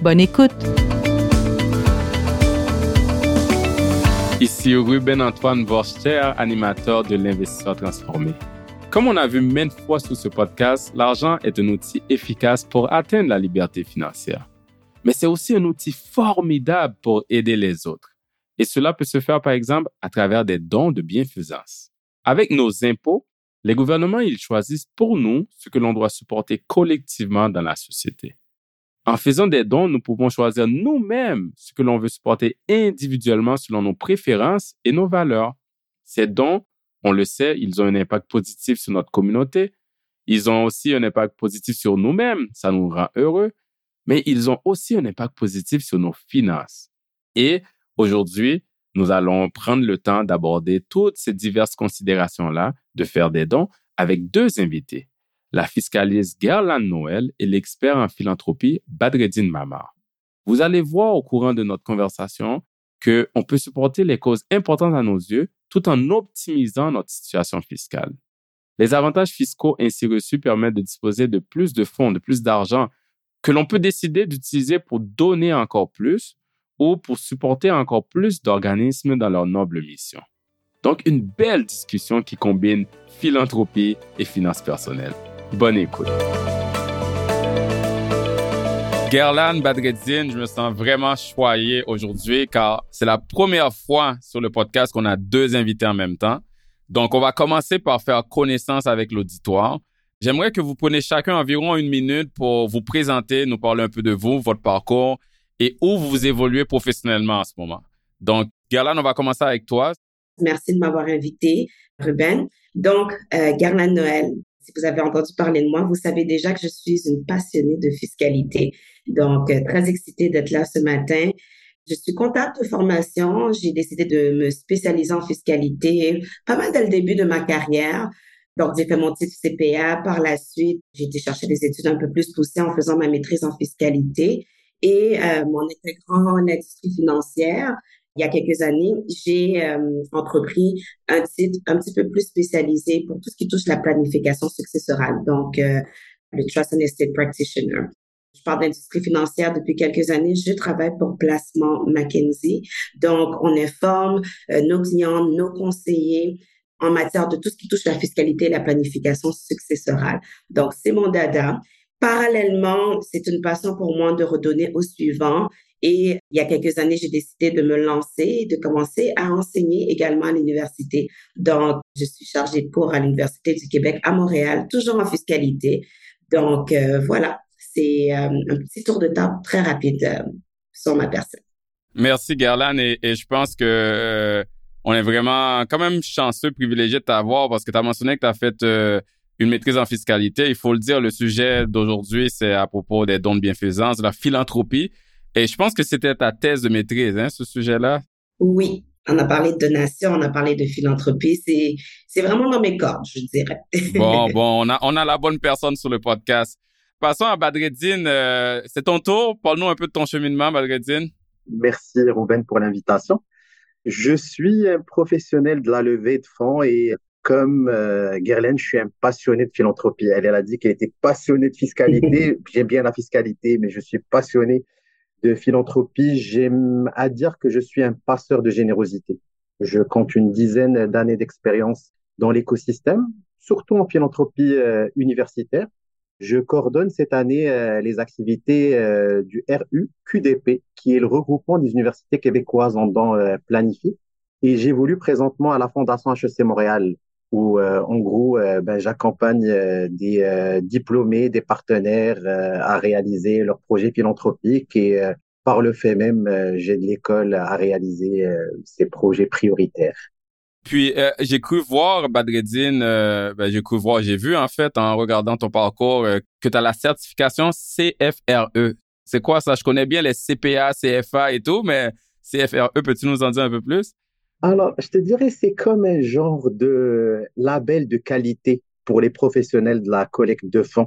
Bonne écoute! Ici Ruben Antoine Vorster, animateur de l'investisseur transformé. Comme on a vu maintes fois sur ce podcast, l'argent est un outil efficace pour atteindre la liberté financière. Mais c'est aussi un outil formidable pour aider les autres. Et cela peut se faire par exemple à travers des dons de bienfaisance. Avec nos impôts, les gouvernements, ils choisissent pour nous ce que l'on doit supporter collectivement dans la société. En faisant des dons, nous pouvons choisir nous-mêmes ce que l'on veut supporter individuellement selon nos préférences et nos valeurs. Ces dons, on le sait, ils ont un impact positif sur notre communauté. Ils ont aussi un impact positif sur nous-mêmes, ça nous rend heureux, mais ils ont aussi un impact positif sur nos finances. Et aujourd'hui, nous allons prendre le temps d'aborder toutes ces diverses considérations-là, de faire des dons avec deux invités la fiscaliste Gerland Noël et l'expert en philanthropie Badreddin Mamar. Vous allez voir au courant de notre conversation qu'on peut supporter les causes importantes à nos yeux tout en optimisant notre situation fiscale. Les avantages fiscaux ainsi reçus permettent de disposer de plus de fonds, de plus d'argent que l'on peut décider d'utiliser pour donner encore plus ou pour supporter encore plus d'organismes dans leur noble mission. Donc, une belle discussion qui combine philanthropie et finances personnelles. Bonne écoute. Gerlan Badreddin, je me sens vraiment choyé aujourd'hui car c'est la première fois sur le podcast qu'on a deux invités en même temps. Donc, on va commencer par faire connaissance avec l'auditoire. J'aimerais que vous preniez chacun environ une minute pour vous présenter, nous parler un peu de vous, votre parcours et où vous évoluez professionnellement en ce moment. Donc, Gerlan, on va commencer avec toi. Merci de m'avoir invité, Ruben. Donc, euh, Noël, si vous avez entendu parler de moi, vous savez déjà que je suis une passionnée de fiscalité. Donc, euh, très excitée d'être là ce matin. Je suis comptable de formation. J'ai décidé de me spécialiser en fiscalité pas mal dès le début de ma carrière. Donc, j'ai fait mon titre CPA. Par la suite, j'ai été chercher des études un peu plus poussées en faisant ma maîtrise en fiscalité. Et euh, mon intégrant en industrie financière, il y a quelques années, j'ai euh, entrepris un titre un petit peu plus spécialisé pour tout ce qui touche la planification successorale, donc euh, le Trust and Estate Practitioner. Je parle d'industrie financière depuis quelques années. Je travaille pour Placement McKinsey. Donc, on informe euh, nos clients, nos conseillers en matière de tout ce qui touche la fiscalité et la planification successorale. Donc, c'est mon dada. Parallèlement, c'est une passion pour moi de redonner au suivant et il y a quelques années, j'ai décidé de me lancer et de commencer à enseigner également à l'université. Donc, je suis chargée de cours à l'Université du Québec à Montréal, toujours en fiscalité. Donc, euh, voilà, c'est euh, un petit tour de table très rapide euh, sur ma personne. Merci, Gerlan. Et, je pense que on est vraiment quand même chanceux, privilégié de t'avoir parce que tu as mentionné que tu as fait une maîtrise en fiscalité. Il faut le dire, le sujet d'aujourd'hui, c'est à propos des dons de bienfaisance, de la philanthropie. Et je pense que c'était ta thèse de maîtrise, hein, ce sujet-là? Oui, on a parlé de donation, on a parlé de philanthropie. C'est, c'est vraiment dans mes cordes, je dirais. bon, bon, on a, on a la bonne personne sur le podcast. Passons à Badreddine. Euh, c'est ton tour. Parle-nous un peu de ton cheminement, Badreddine. Merci, Ruben, pour l'invitation. Je suis un professionnel de la levée de fonds et comme euh, je suis un passionné de philanthropie. Elle, elle a dit qu'elle était passionnée de fiscalité. J'aime bien la fiscalité, mais je suis passionné de philanthropie, j'aime à dire que je suis un passeur de générosité. Je compte une dizaine d'années d'expérience dans l'écosystème, surtout en philanthropie euh, universitaire. Je coordonne cette année euh, les activités euh, du RU QDP, qui est le regroupement des universités québécoises en dents planifiées. Et j'évolue présentement à la Fondation HEC Montréal, où en gros, ben, j'accompagne des diplômés, des partenaires à réaliser leurs projets philanthropiques et par le fait même, j'aide l'école à réaliser ses projets prioritaires. Puis j'ai cru voir, Badreddine, ben, j'ai cru voir, j'ai vu en fait en regardant ton parcours que tu as la certification CFRE. C'est quoi ça? Je connais bien les CPA, CFA et tout, mais CFRE, peux-tu nous en dire un peu plus? Alors, je te dirais, c'est comme un genre de label de qualité pour les professionnels de la collecte de fonds.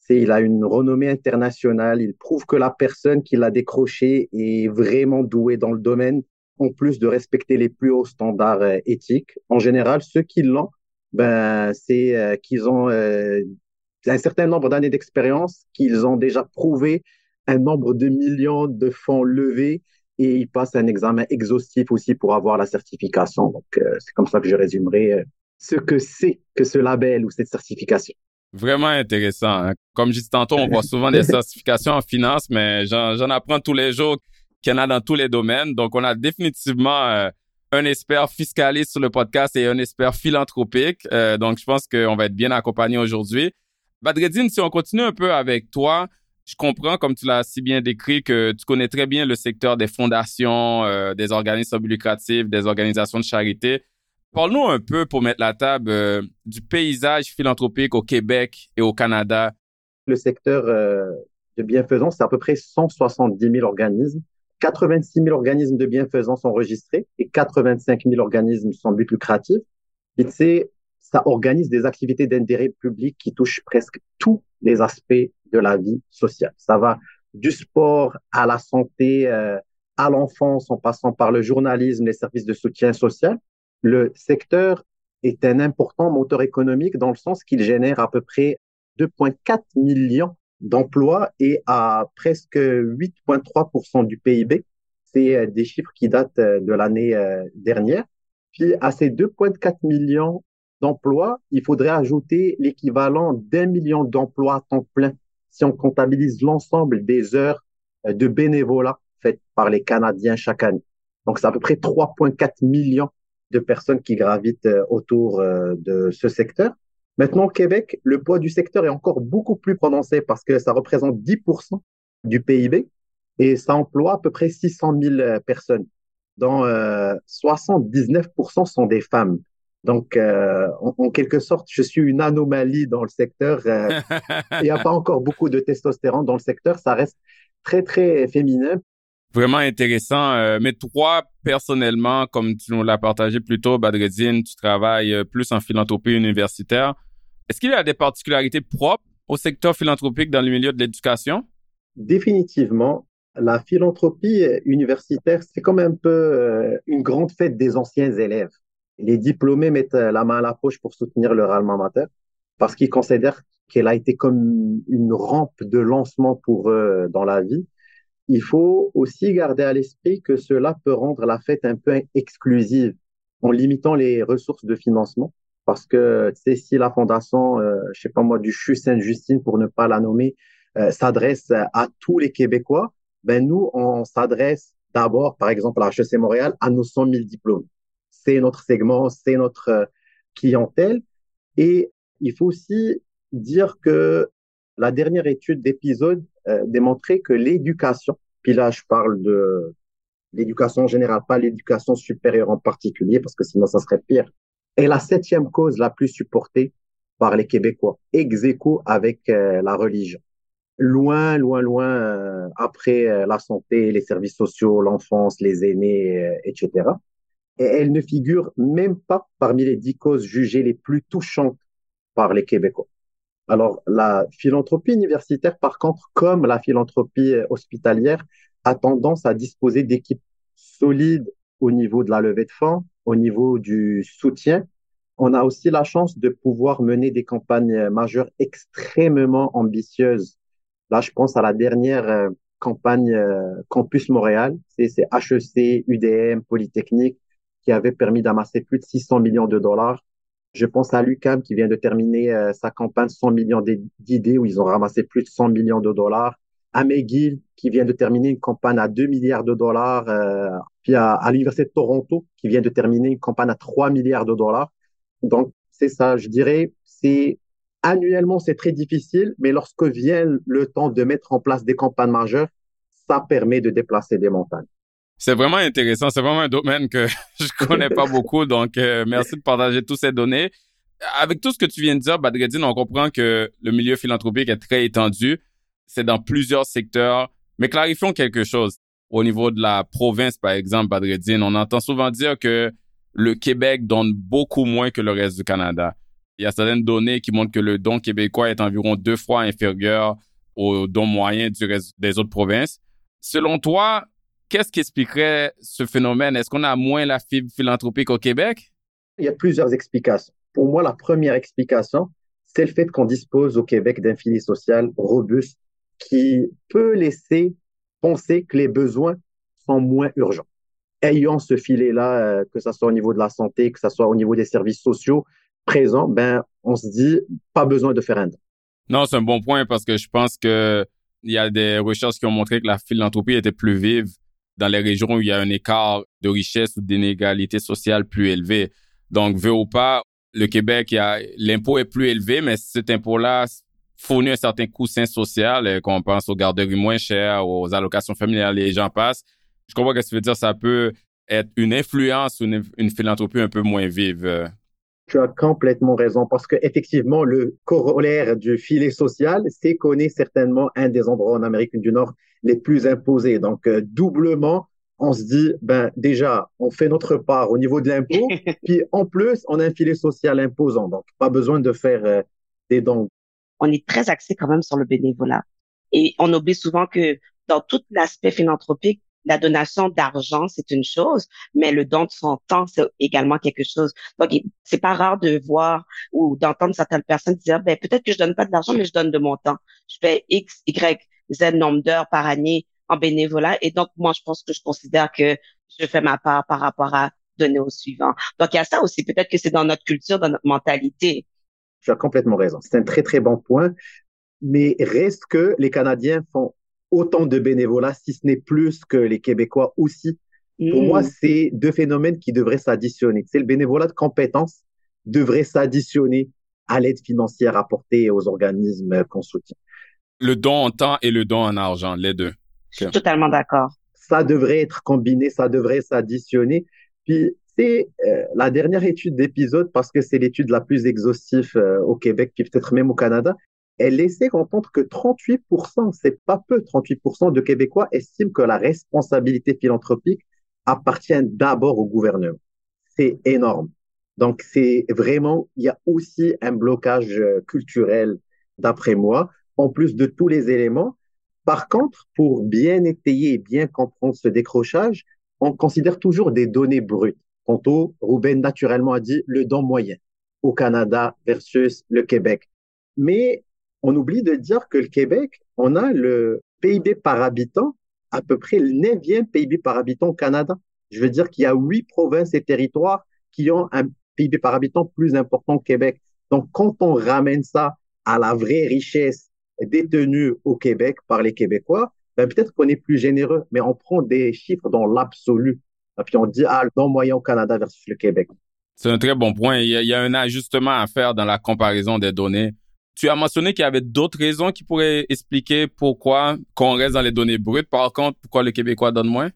C'est, il a une renommée internationale. Il prouve que la personne qui l'a décroché est vraiment douée dans le domaine, en plus de respecter les plus hauts standards euh, éthiques. En général, ceux qui l'ont, ben, c'est euh, qu'ils ont euh, un certain nombre d'années d'expérience, qu'ils ont déjà prouvé un nombre de millions de fonds levés et ils passent un examen exhaustif aussi pour avoir la certification. Donc, euh, c'est comme ça que je résumerai euh, ce que c'est que ce label ou cette certification. Vraiment intéressant. Hein. Comme je disais tantôt, on voit souvent des certifications en finance, mais j'en apprends tous les jours qu'il y en a dans tous les domaines. Donc, on a définitivement euh, un expert fiscaliste sur le podcast et un expert philanthropique. donc, je pense qu'on va être bien accompagné aujourd'hui. Badreddine, si on continue un peu avec toi, je comprends, comme tu l'as si bien décrit, que tu connais très bien le secteur des fondations, euh, des organismes lucratifs, des organisations de charité. Parle-nous un peu, pour mettre la table, euh, du paysage philanthropique au Québec et au Canada. Le secteur euh, de bienfaisance, c'est à peu près 170 000 organismes. 86 000 organismes de bienfaisance enregistrés et 85 000 organismes sans but lucratif. Ça organise des activités d'intérêt public qui touchent presque tous les aspects de la vie sociale. Ça va du sport à la santé, euh, à l'enfance, en passant par le journalisme, les services de soutien social. Le secteur est un important moteur économique dans le sens qu'il génère à peu près 2,4 millions d'emplois et à presque 8,3% du PIB. C'est euh, des chiffres qui datent euh, de l'année dernière. Puis à ces 2,4 millions d'emplois, il faudrait ajouter l'équivalent d'un million d'emplois à temps plein si on comptabilise l'ensemble des heures euh, de bénévolat faites par les Canadiens chaque année. Donc, c'est à peu près 3,4 millions de personnes qui gravitent euh, autour euh, de ce secteur. Maintenant, au Québec, le poids du secteur est encore beaucoup plus prononcé parce que ça représente 10% du PIB et ça emploie à peu près 600 000 personnes, dont 79% sont des femmes. Donc, euh, en, quelque sorte, je suis une anomalie dans le secteur. Euh, il n'y a pas encore beaucoup de testostérone dans le secteur. Ça reste très, très féminin. Vraiment intéressant. Euh, mais toi, personnellement, comme tu nous l'as partagé plus tôt, Badreddine, tu travailles plus en philanthropie universitaire. Est-ce qu'il y a des particularités propres au secteur philanthropique dans le milieu de l'éducation? Définitivement. La philanthropie universitaire, c'est comme un peu une grande fête des anciens élèves les diplômés mettent euh, la main à la poche pour soutenir leur alma mater parce qu'ils considèrent qu'elle a été comme une rampe de lancement pour eux dans la vie. Il faut aussi garder à l'esprit que cela peut rendre la fête un peu exclusive en limitant les ressources de financement. Parce que, sais, si la fondation, euh, je sais pas moi, du CHU Sainte-Justine, pour ne pas la nommer, euh, s'adresse à tous les Québécois, ben nous, on s'adresse d'abord, par exemple, à HEC Montréal, à nos 100 000 diplômes c'est notre segment, c'est notre euh, clientèle. Et il faut aussi dire que la dernière étude d'épisode euh, démontrait que l'éducation, puis là je parle de l'éducation en général, pas l'éducation supérieure en particulier, parce que sinon ça serait pire, est la septième cause la plus supportée par les Québécois, ex aequo avec euh, la religion. Loin, loin, loin après la santé, les services sociaux, l'enfance, les aînés, etc et elle ne figure même pas parmi les dix causes jugées les plus touchantes par les Québécois. Alors, la philanthropie universitaire, par contre, comme la philanthropie hospitalière, a tendance à disposer d'équipes solides au niveau de la levée de fonds, au niveau du soutien. On a aussi la chance de pouvoir mener des campagnes majeures extrêmement ambitieuses. Là, je pense à la dernière euh, campagne euh, Campus Montréal, c'est HEC, UDM, Polytechnique, qui avait permis d'amasser plus de 600 millions de dollars. Je pense à l'UCAM qui vient de terminer euh, sa campagne 100 millions d'idées où ils ont ramassé plus de 100 millions de dollars. À McGill qui vient de terminer une campagne à 2 milliards de dollars. Euh, puis à, l'Université de Toronto qui vient de terminer une campagne à 3 milliards de dollars. Donc, c'est ça, je dirais, c'est annuellement, c'est très difficile, mais lorsque vient le temps de mettre en place des campagnes majeures, ça permet de déplacer des montagnes. C'est vraiment intéressant. C'est vraiment un domaine que je connais pas beaucoup. Donc, euh, merci de partager toutes ces données. Avec tout ce que tu viens de dire, Badreddine, on comprend que le milieu philanthropique est très étendu. C'est dans plusieurs secteurs, Mais clarifions quelque chose. Au niveau de la province, par exemple, Badreddine, on entend souvent dire que le Québec donne beaucoup moins que le reste du Canada. Il y a certaines données qui montrent que le don québécois est environ deux fois inférieur au don moyen du reste des autres provinces. Selon toi, qu'est-ce qui expliquerait ce phénomène? Est-ce qu'on a moins la fibre philanthropique au Québec? Il y a plusieurs explications. Pour moi, la première explication, c'est le fait qu'on dispose au Québec d'un filet social robuste qui peut laisser penser que les besoins sont moins urgents. Ayant ce filet-là, euh, que ce soit au niveau de la santé, que ce soit au niveau des services sociaux présents, ben, on se dit pas besoin de faire un don. Non, c'est un bon point parce que je pense que il y a des recherches qui ont montré que la philanthropie était plus vive dans les régions où il y a un écart de richesse ou d'inégalité sociale plus élevé. Donc, veut ou pas, le Québec, l'impôt est plus élevé, mais cet impôt-là fournit un certain coussin social, euh, qu'on pense aux garderies moins chères, aux allocations familiales, les gens passent. Je comprends ce que ça veut dire, ça peut être une influence ou une, philanthropie un peu moins vive. Euh. Tu as complètement raison parce que effectivement le corollaire du filet social, c'est qu'on est certainement un des endroits en Amérique du Nord les plus imposés. Donc euh, doublement, on se dit, ben déjà, on fait notre part au niveau de l'impôt, puis en plus, on a un filet social imposant, donc pas besoin de faire euh, des dons. On est très axé quand même sur le bénévolat. Et on oublie souvent que dans tout l'aspect philanthropique, la donation d'argent, c'est une chose, mais le don de son temps, c'est également quelque chose. Donc, c'est pas rare de voir ou d'entendre certaines personnes dire, ben, peut-être que je donne pas de l'argent, mais je donne de mon temps. Je fais X, Y, Z nombre d'heures par année en bénévolat. Et donc, moi, je pense que je considère que je fais ma part par rapport à donner au suivant. Donc, il y a ça aussi. Peut-être que c'est dans notre culture, dans notre mentalité. Tu as complètement raison. C'est un très, très bon point. Mais reste que les Canadiens font autant de bénévolat, si ce n'est plus que les Québécois aussi. Pour moi, mm. c'est deux phénomènes qui devraient s'additionner. C'est le bénévolat de compétences devrait s'additionner à l'aide financière apportée aux organismes qu'on soutient. Le don en temps et le don en argent, les deux. Je suis totalement d'accord. Ça devrait être combiné, ça devrait s'additionner. Puis c'est euh, la dernière étude d'épisode, parce que c'est l'étude la plus exhaustive euh, au Québec, puis peut-être même au Canada, elle laissait entendre que 38%, c'est pas peu, 38% de Québécois estiment que la responsabilité philanthropique appartient d'abord au gouvernement. C'est énorme. Donc, c'est vraiment, il y a aussi un blocage euh, culturel, d'après moi, en plus de tous les éléments. Par contre, pour bien étayer et bien comprendre ce décrochage, on considère toujours des données brutes. Quant au, Ruben naturellement a dit le don moyen au Canada versus le Québec. Mais on oublie de dire que le Québec, on a le PIB par habitant, à peu près le neuvième PIB par habitant au Canada. Je veux dire qu'il y a huit provinces et territoires qui ont un PIB par habitant plus important au Québec. Donc, quand on ramène ça à la vraie richesse détenus au Québec par les Québécois, ben peut-être qu'on est plus généreux, mais on prend des chiffres dans l'absolu. Et puis on dit, ah, le moyen au Canada versus le Québec. C'est un très bon point. Il y, a, un ajustement à faire dans la comparaison des données. Tu as mentionné qu'il y avait d'autres raisons qui pourraient expliquer pourquoi qu'on reste dans les données brutes. Par contre, pourquoi le Québécois donne moins?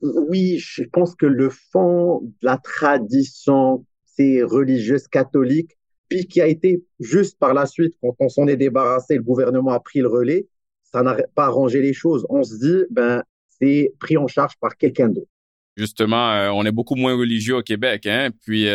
Oui, je pense que le fond de la tradition, c'est religieuse catholique, puis qui a été juste par la suite, quand on s'en est débarrassé, le gouvernement a pris le relais, ça n'a pas arrangé les choses. On se dit, ben, c'est pris en charge par quelqu'un d'autre. Justement, euh, on est beaucoup moins religieux au Québec, hein, puis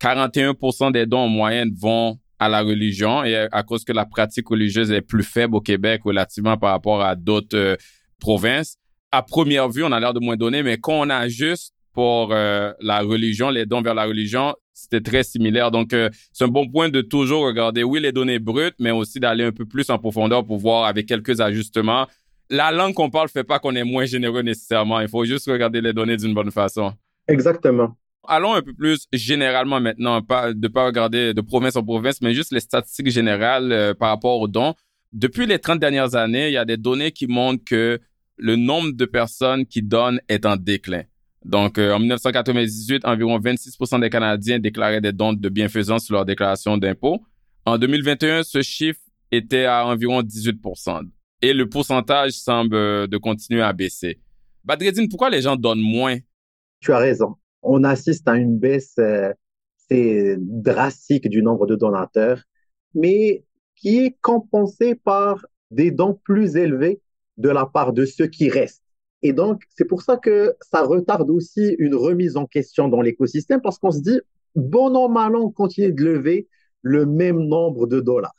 41% euh, des dons en moyenne vont à la religion et à cause que la pratique religieuse est plus faible au Québec relativement par rapport à d'autres euh, provinces. À première vue, on a l'air de moins donner, mais quand on ajuste pour la religion, les dons vers la religion, c'était très similaire. Donc, euh, c'est un bon point de toujours regarder, oui, les données brutes, mais aussi d'aller un peu plus en profondeur pour voir avec quelques ajustements. La langue qu'on parle fait pas qu'on est moins généreux nécessairement. Il faut juste regarder les données d'une bonne façon. Exactement. Allons un peu plus généralement maintenant, pas de pas regarder de province en province, mais juste les statistiques générales euh, par rapport aux dons. Depuis les 30 dernières années, il y a des données qui montrent que le nombre de personnes qui donnent est en déclin. Donc, euh, en 1998, environ 26% des Canadiens déclaraient des dons de bienfaisance sur leur déclaration d'impôt. En 2021, ce chiffre était à environ 18% et le pourcentage semble euh, de continuer à baisser. Badreddine, pourquoi les gens donnent moins? Tu as raison. On assiste à une baisse euh, drastique du nombre de donateurs, mais qui est compensée par des dons plus élevés de la part de ceux qui restent. Et donc, c'est pour ça que ça retarde aussi une remise en question dans l'écosystème parce qu'on se dit, bon an, mal an, on continue de lever le même nombre de dollars.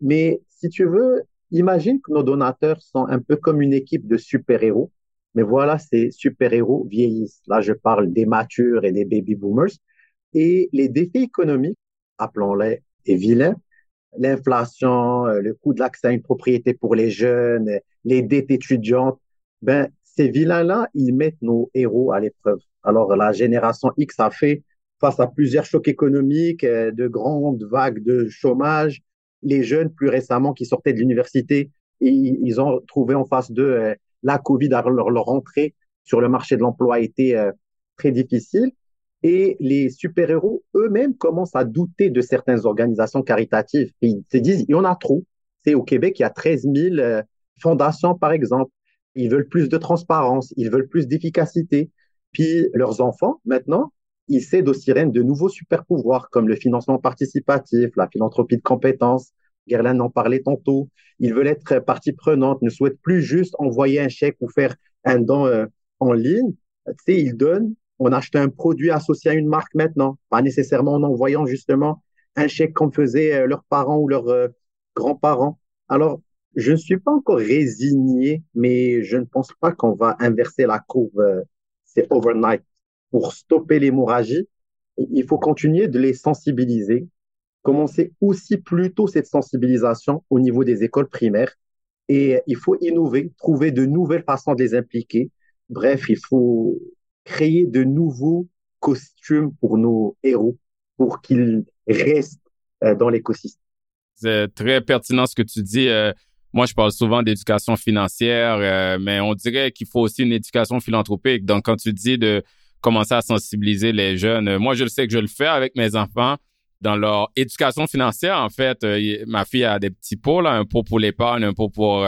Mais si tu veux, imagine que nos donateurs sont un peu comme une équipe de super-héros. Mais voilà, ces super-héros vieillissent. Là, je parle des matures et des baby boomers. Et les défis économiques, appelons-les des vilains, l'inflation, euh, le coût de l'accès à une propriété pour les jeunes, les dettes étudiantes, ben, ces vilains-là, ils mettent nos héros à l'épreuve. Alors, la génération X a fait face à plusieurs chocs économiques, euh, de grandes vagues de chômage. Les jeunes, plus récemment, qui sortaient de l'université, ils ont trouvé en face d'eux euh, la Covid, alors leur, leur entrée sur le marché de l'emploi a été très difficile. Et les super-héros eux-mêmes commencent à douter de certaines organisations caritatives. Ils se disent, il y en a trop. C'est au Québec, il y a 13 000 euh, fondations, par exemple. Ils veulent plus de transparence, ils veulent plus d'efficacité. Puis leurs enfants, maintenant, ils cèdent aux sirènes de nouveaux super-pouvoirs comme le financement participatif, la philanthropie de compétences. Gerlin en parlait tantôt. Ils veulent être partie prenante, ne souhaitent plus juste envoyer un chèque ou faire un don euh, en ligne. Tu sais, ils donnent on achète un produit associé à une marque maintenant, pas nécessairement en envoyant justement un chèque comme faisaient euh, leurs parents ou leurs euh, grands-parents. Alors, je ne suis pas encore résigné, mais je ne pense pas qu'on va inverser la courbe, euh, c'est overnight. Pour stopper l'hémorragie, il faut continuer de les sensibiliser, commencer aussi plus tôt cette sensibilisation au niveau des écoles primaires et il faut innover, trouver de nouvelles façons de les impliquer. Bref, il faut créer de nouveaux costumes pour nos héros pour qu'ils restent euh, dans l'écosystème. C'est très pertinent ce que tu dis. Euh, moi, je parle souvent d'éducation financière, euh, mais on dirait qu'il faut aussi une éducation philanthropique. Donc, quand tu dis de commencer à sensibiliser les jeunes, moi, je le sais que je le fais avec mes enfants dans leur éducation financière. En fait, ma fille a des petits pots, là, un pot pour l'épargne, un pot pour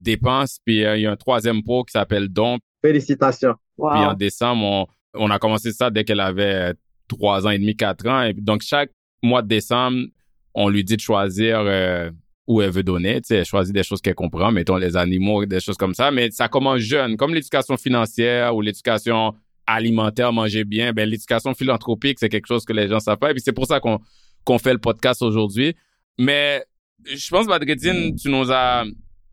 dépenses, puis il y a un troisième pot qui s'appelle don. Félicitations. Puis en décembre, on, a commencé ça dès qu'elle avait trois ans et demi, quatre ans. Et donc, chaque mois de décembre, on lui dit de choisir euh, où elle veut donner. Tu sais, elle choisit des choses qu'elle comprend, mettons les animaux, des choses comme ça. Mais ça commence jeune, comme l'éducation financière ou l'éducation alimentaire, manger bien. Ben, l'éducation philanthropique, c'est quelque chose que les gens savent pas. Et puis c'est pour ça qu'on qu'on fait le podcast aujourd'hui. Mais je pense, Badreddine, tu nous as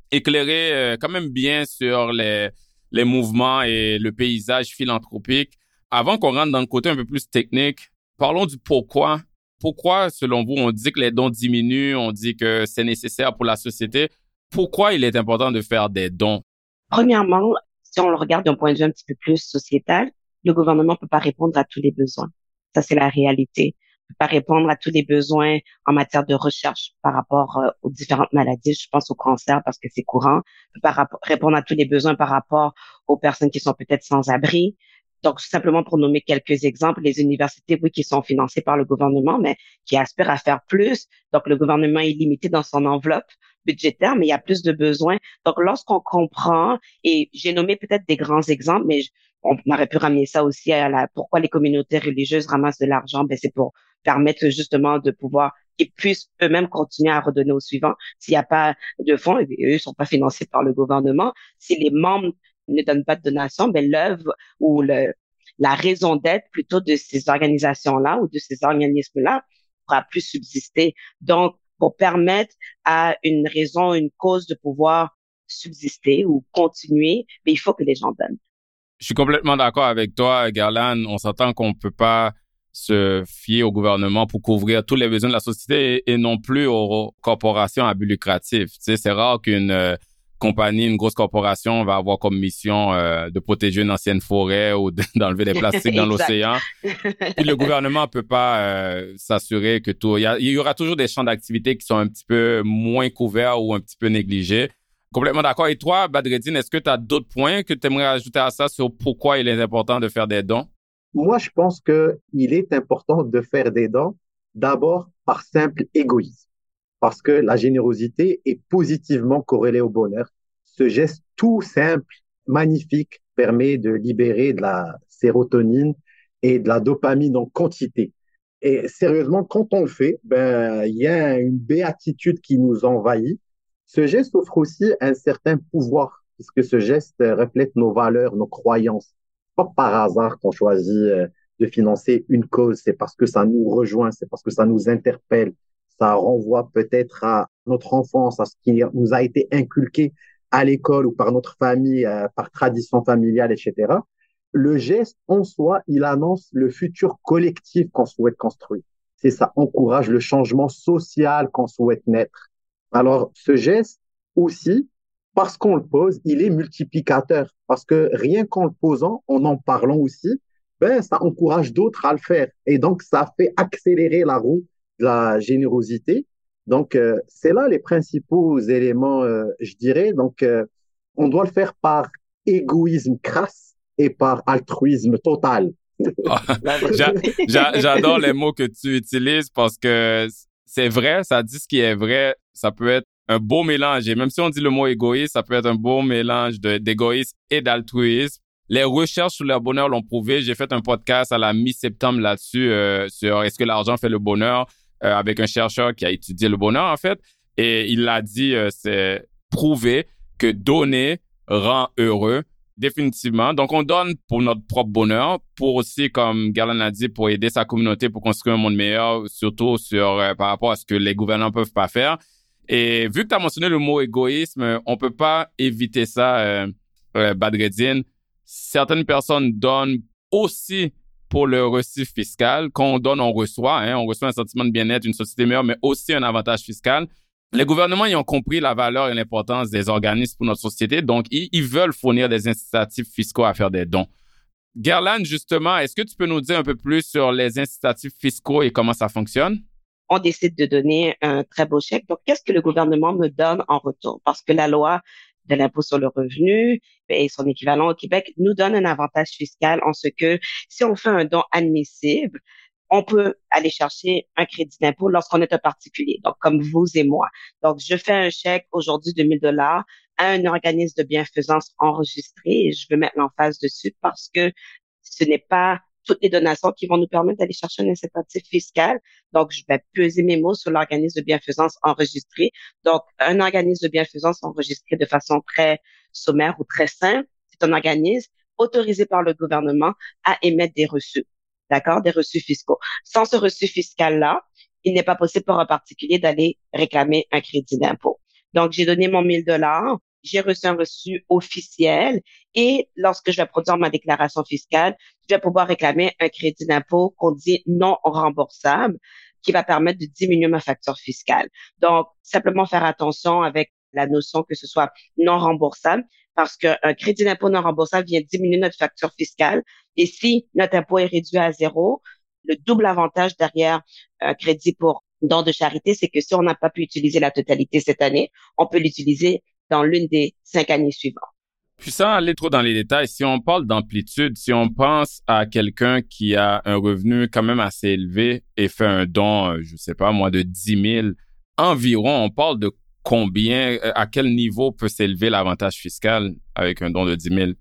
éclairé euh, quand même bien sur les les mouvements et le paysage philanthropique. Avant qu'on rentre dans le côté un peu plus technique, parlons du pourquoi. Pourquoi, selon vous, on dit que les dons diminuent, on dit que c'est nécessaire pour la société. Pourquoi il est important de faire des dons? Premièrement, si on le regarde d'un point de vue un petit peu plus sociétal, le gouvernement ne peut pas répondre à tous les besoins. Ça, c'est la réalité pas répondre à tous les besoins en matière de recherche par rapport euh, aux différentes maladies. Je pense au cancer parce que c'est courant. peut pas répondre à tous les besoins par rapport aux personnes qui sont peut-être sans abri. Donc, simplement pour nommer quelques exemples, les universités, oui, qui sont financées par le gouvernement, mais qui aspirent à faire plus. Donc, le gouvernement est limité dans son enveloppe budgétaire, mais il y a plus de besoins. Donc, lorsqu'on comprend, et j'ai nommé peut-être des grands exemples, mais on aurait pu ramener ça aussi à la, pourquoi les communautés religieuses ramassent de l'argent, ben c'est pour permettre justement de pouvoir qu'ils puissent eux-mêmes continuer à redonner aux suivants. S'il n'y a pas de fonds, et eux ne sont pas financés par le gouvernement. Si les membres ne donnent pas de donations, ben l'œuvre ou le, la raison d'être plutôt de ces organisations-là ou de ces organismes-là pourra plus subsister. Donc, pour permettre à une raison, une cause de pouvoir subsister ou continuer, ben, il faut que les gens donnent. Je suis complètement d'accord avec toi, Garland. On s'entend qu'on peut pas se fier au gouvernement pour couvrir tous les besoins de la société et, non plus aux corporations à but lucratif. Tu sais, c'est rare qu'une euh, compagnie, une grosse corporation va avoir comme mission euh, de protéger une ancienne forêt ou d'enlever des plastiques dans l'océan. Puis le gouvernement peut pas euh, s'assurer que tout. Il y, y, aura toujours des champs d'activité qui sont un petit peu moins couverts ou un petit peu négligés. Complètement d'accord. Et toi, Badreddine, est-ce que tu as d'autres points que tu aimerais ajouter à ça sur pourquoi il est important de faire des dons? Moi, je pense qu'il est important de faire des dons d'abord par simple égoïsme, parce que la générosité est positivement corrélée au bonheur. Ce geste tout simple, magnifique, permet de libérer de la sérotonine et de la dopamine en quantité. Et sérieusement, quand on le fait, ben, il y a une béatitude qui nous envahit. Ce geste offre aussi un certain pouvoir puisque ce geste reflète nos valeurs, nos croyances. Pas par hasard qu'on choisit euh, de financer une cause, c'est parce que ça nous rejoint, c'est parce que ça nous interpelle, ça renvoie peut-être à notre enfance, à ce qui nous a été inculqué à l'école ou par notre famille, euh, par tradition familiale, etc. Le geste en soi, il annonce le futur collectif qu'on souhaite construire. C'est ça encourage le changement social qu'on souhaite naître. Alors, ce geste aussi, parce qu'on le pose, il est multiplicateur. Parce que rien qu'en le posant, en en parlant aussi, ben, ça encourage d'autres à le faire. Et donc, ça fait accélérer la roue de la générosité. Donc, euh, c'est là les principaux éléments, euh, je dirais. Donc, euh, on doit le faire par égoïsme crasse et par altruisme total. Ah, j'adore les mots que tu utilises parce que c'est vrai, ça dit ce qui est vrai. Ça peut être un beau mélange. Et même si on dit le mot égoïste, ça peut être un beau mélange d'égoïsme et d'altruisme. Les recherches sur le bonheur l'ont prouvé. J'ai fait un podcast à la mi-septembre là-dessus euh, sur est-ce que l'argent fait le bonheur euh, avec un chercheur qui a étudié le bonheur en fait. Et il l'a dit, euh, c'est prouvé que donner rend heureux définitivement. Donc, on donne pour notre propre bonheur, pour aussi, comme Garland a dit, pour aider sa communauté pour construire un monde meilleur, surtout sur par rapport à ce que les gouvernements peuvent pas faire. Et vu que tu as mentionné le mot égoïsme, on peut pas éviter ça, euh, euh, Badreddine. Certaines personnes donnent aussi pour le reçu fiscal. Quand on donne, on reçoit. Hein, on reçoit un sentiment de bien-être, une société meilleure, mais aussi un avantage fiscal. Les gouvernements y ont compris la valeur et l'importance des organismes pour notre société, donc ils, ils, veulent fournir des incitatifs fiscaux à faire des dons. Gerland, justement, est-ce que tu peux nous dire un peu plus sur les incitatifs fiscaux et comment ça fonctionne? on décide de donner un très beau chèque. Donc, qu'est-ce que le gouvernement me donne en retour? Parce que la loi l'impôt sur le revenu et son équivalent au Québec nous donne un avantage fiscal en ce que si on fait un don admissible, on peut aller chercher un crédit d'impôt lorsqu'on est un particulier, donc comme vous et moi. Donc, je fais un chèque aujourd'hui de 1000 dollars à un organisme de bienfaisance enregistré et je veux mettre l'emphase dessus parce que ce n'est pas toutes les donations qui vont nous permettre d'aller chercher un incitatif fiscal. Donc, je vais peser mes mots sur l'organisme de bienfaisance enregistré. Donc, un organisme de bienfaisance enregistré de façon très sommaire ou très simple, c'est un organisme autorisé par le gouvernement à émettre des reçus. D'accord? Des reçus fiscaux. Sans ce reçu fiscal-là, il n'est pas possible pour un particulier d'aller réclamer un crédit d'impôt. Donc, j'ai donné mon 1000 dollars j'ai reçu un reçu officiel et lorsque je vais produire ma déclaration fiscale, je vais pouvoir réclamer un crédit d'impôt qu'on dit non remboursable qui va permettre de diminuer ma facture fiscale. Donc, simplement faire attention avec la notion que ce soit non remboursable parce qu'un crédit d'impôt non remboursable vient diminuer notre facture fiscale. Et si notre impôt est réduit à zéro, le double avantage derrière un crédit pour don de charité, c'est que si on n'a pas pu utiliser la totalité cette année, on peut l'utiliser dans l'une des cinq années suivantes. Puis sans aller trop dans les détails, si on parle d'amplitude, si on pense à quelqu'un qui a un revenu quand même assez élevé et fait un don, euh, je sais pas, moi, de 10 000 environ, on parle de combien, euh, à quel niveau peut s'élever l'avantage fiscal avec un don de 10 000?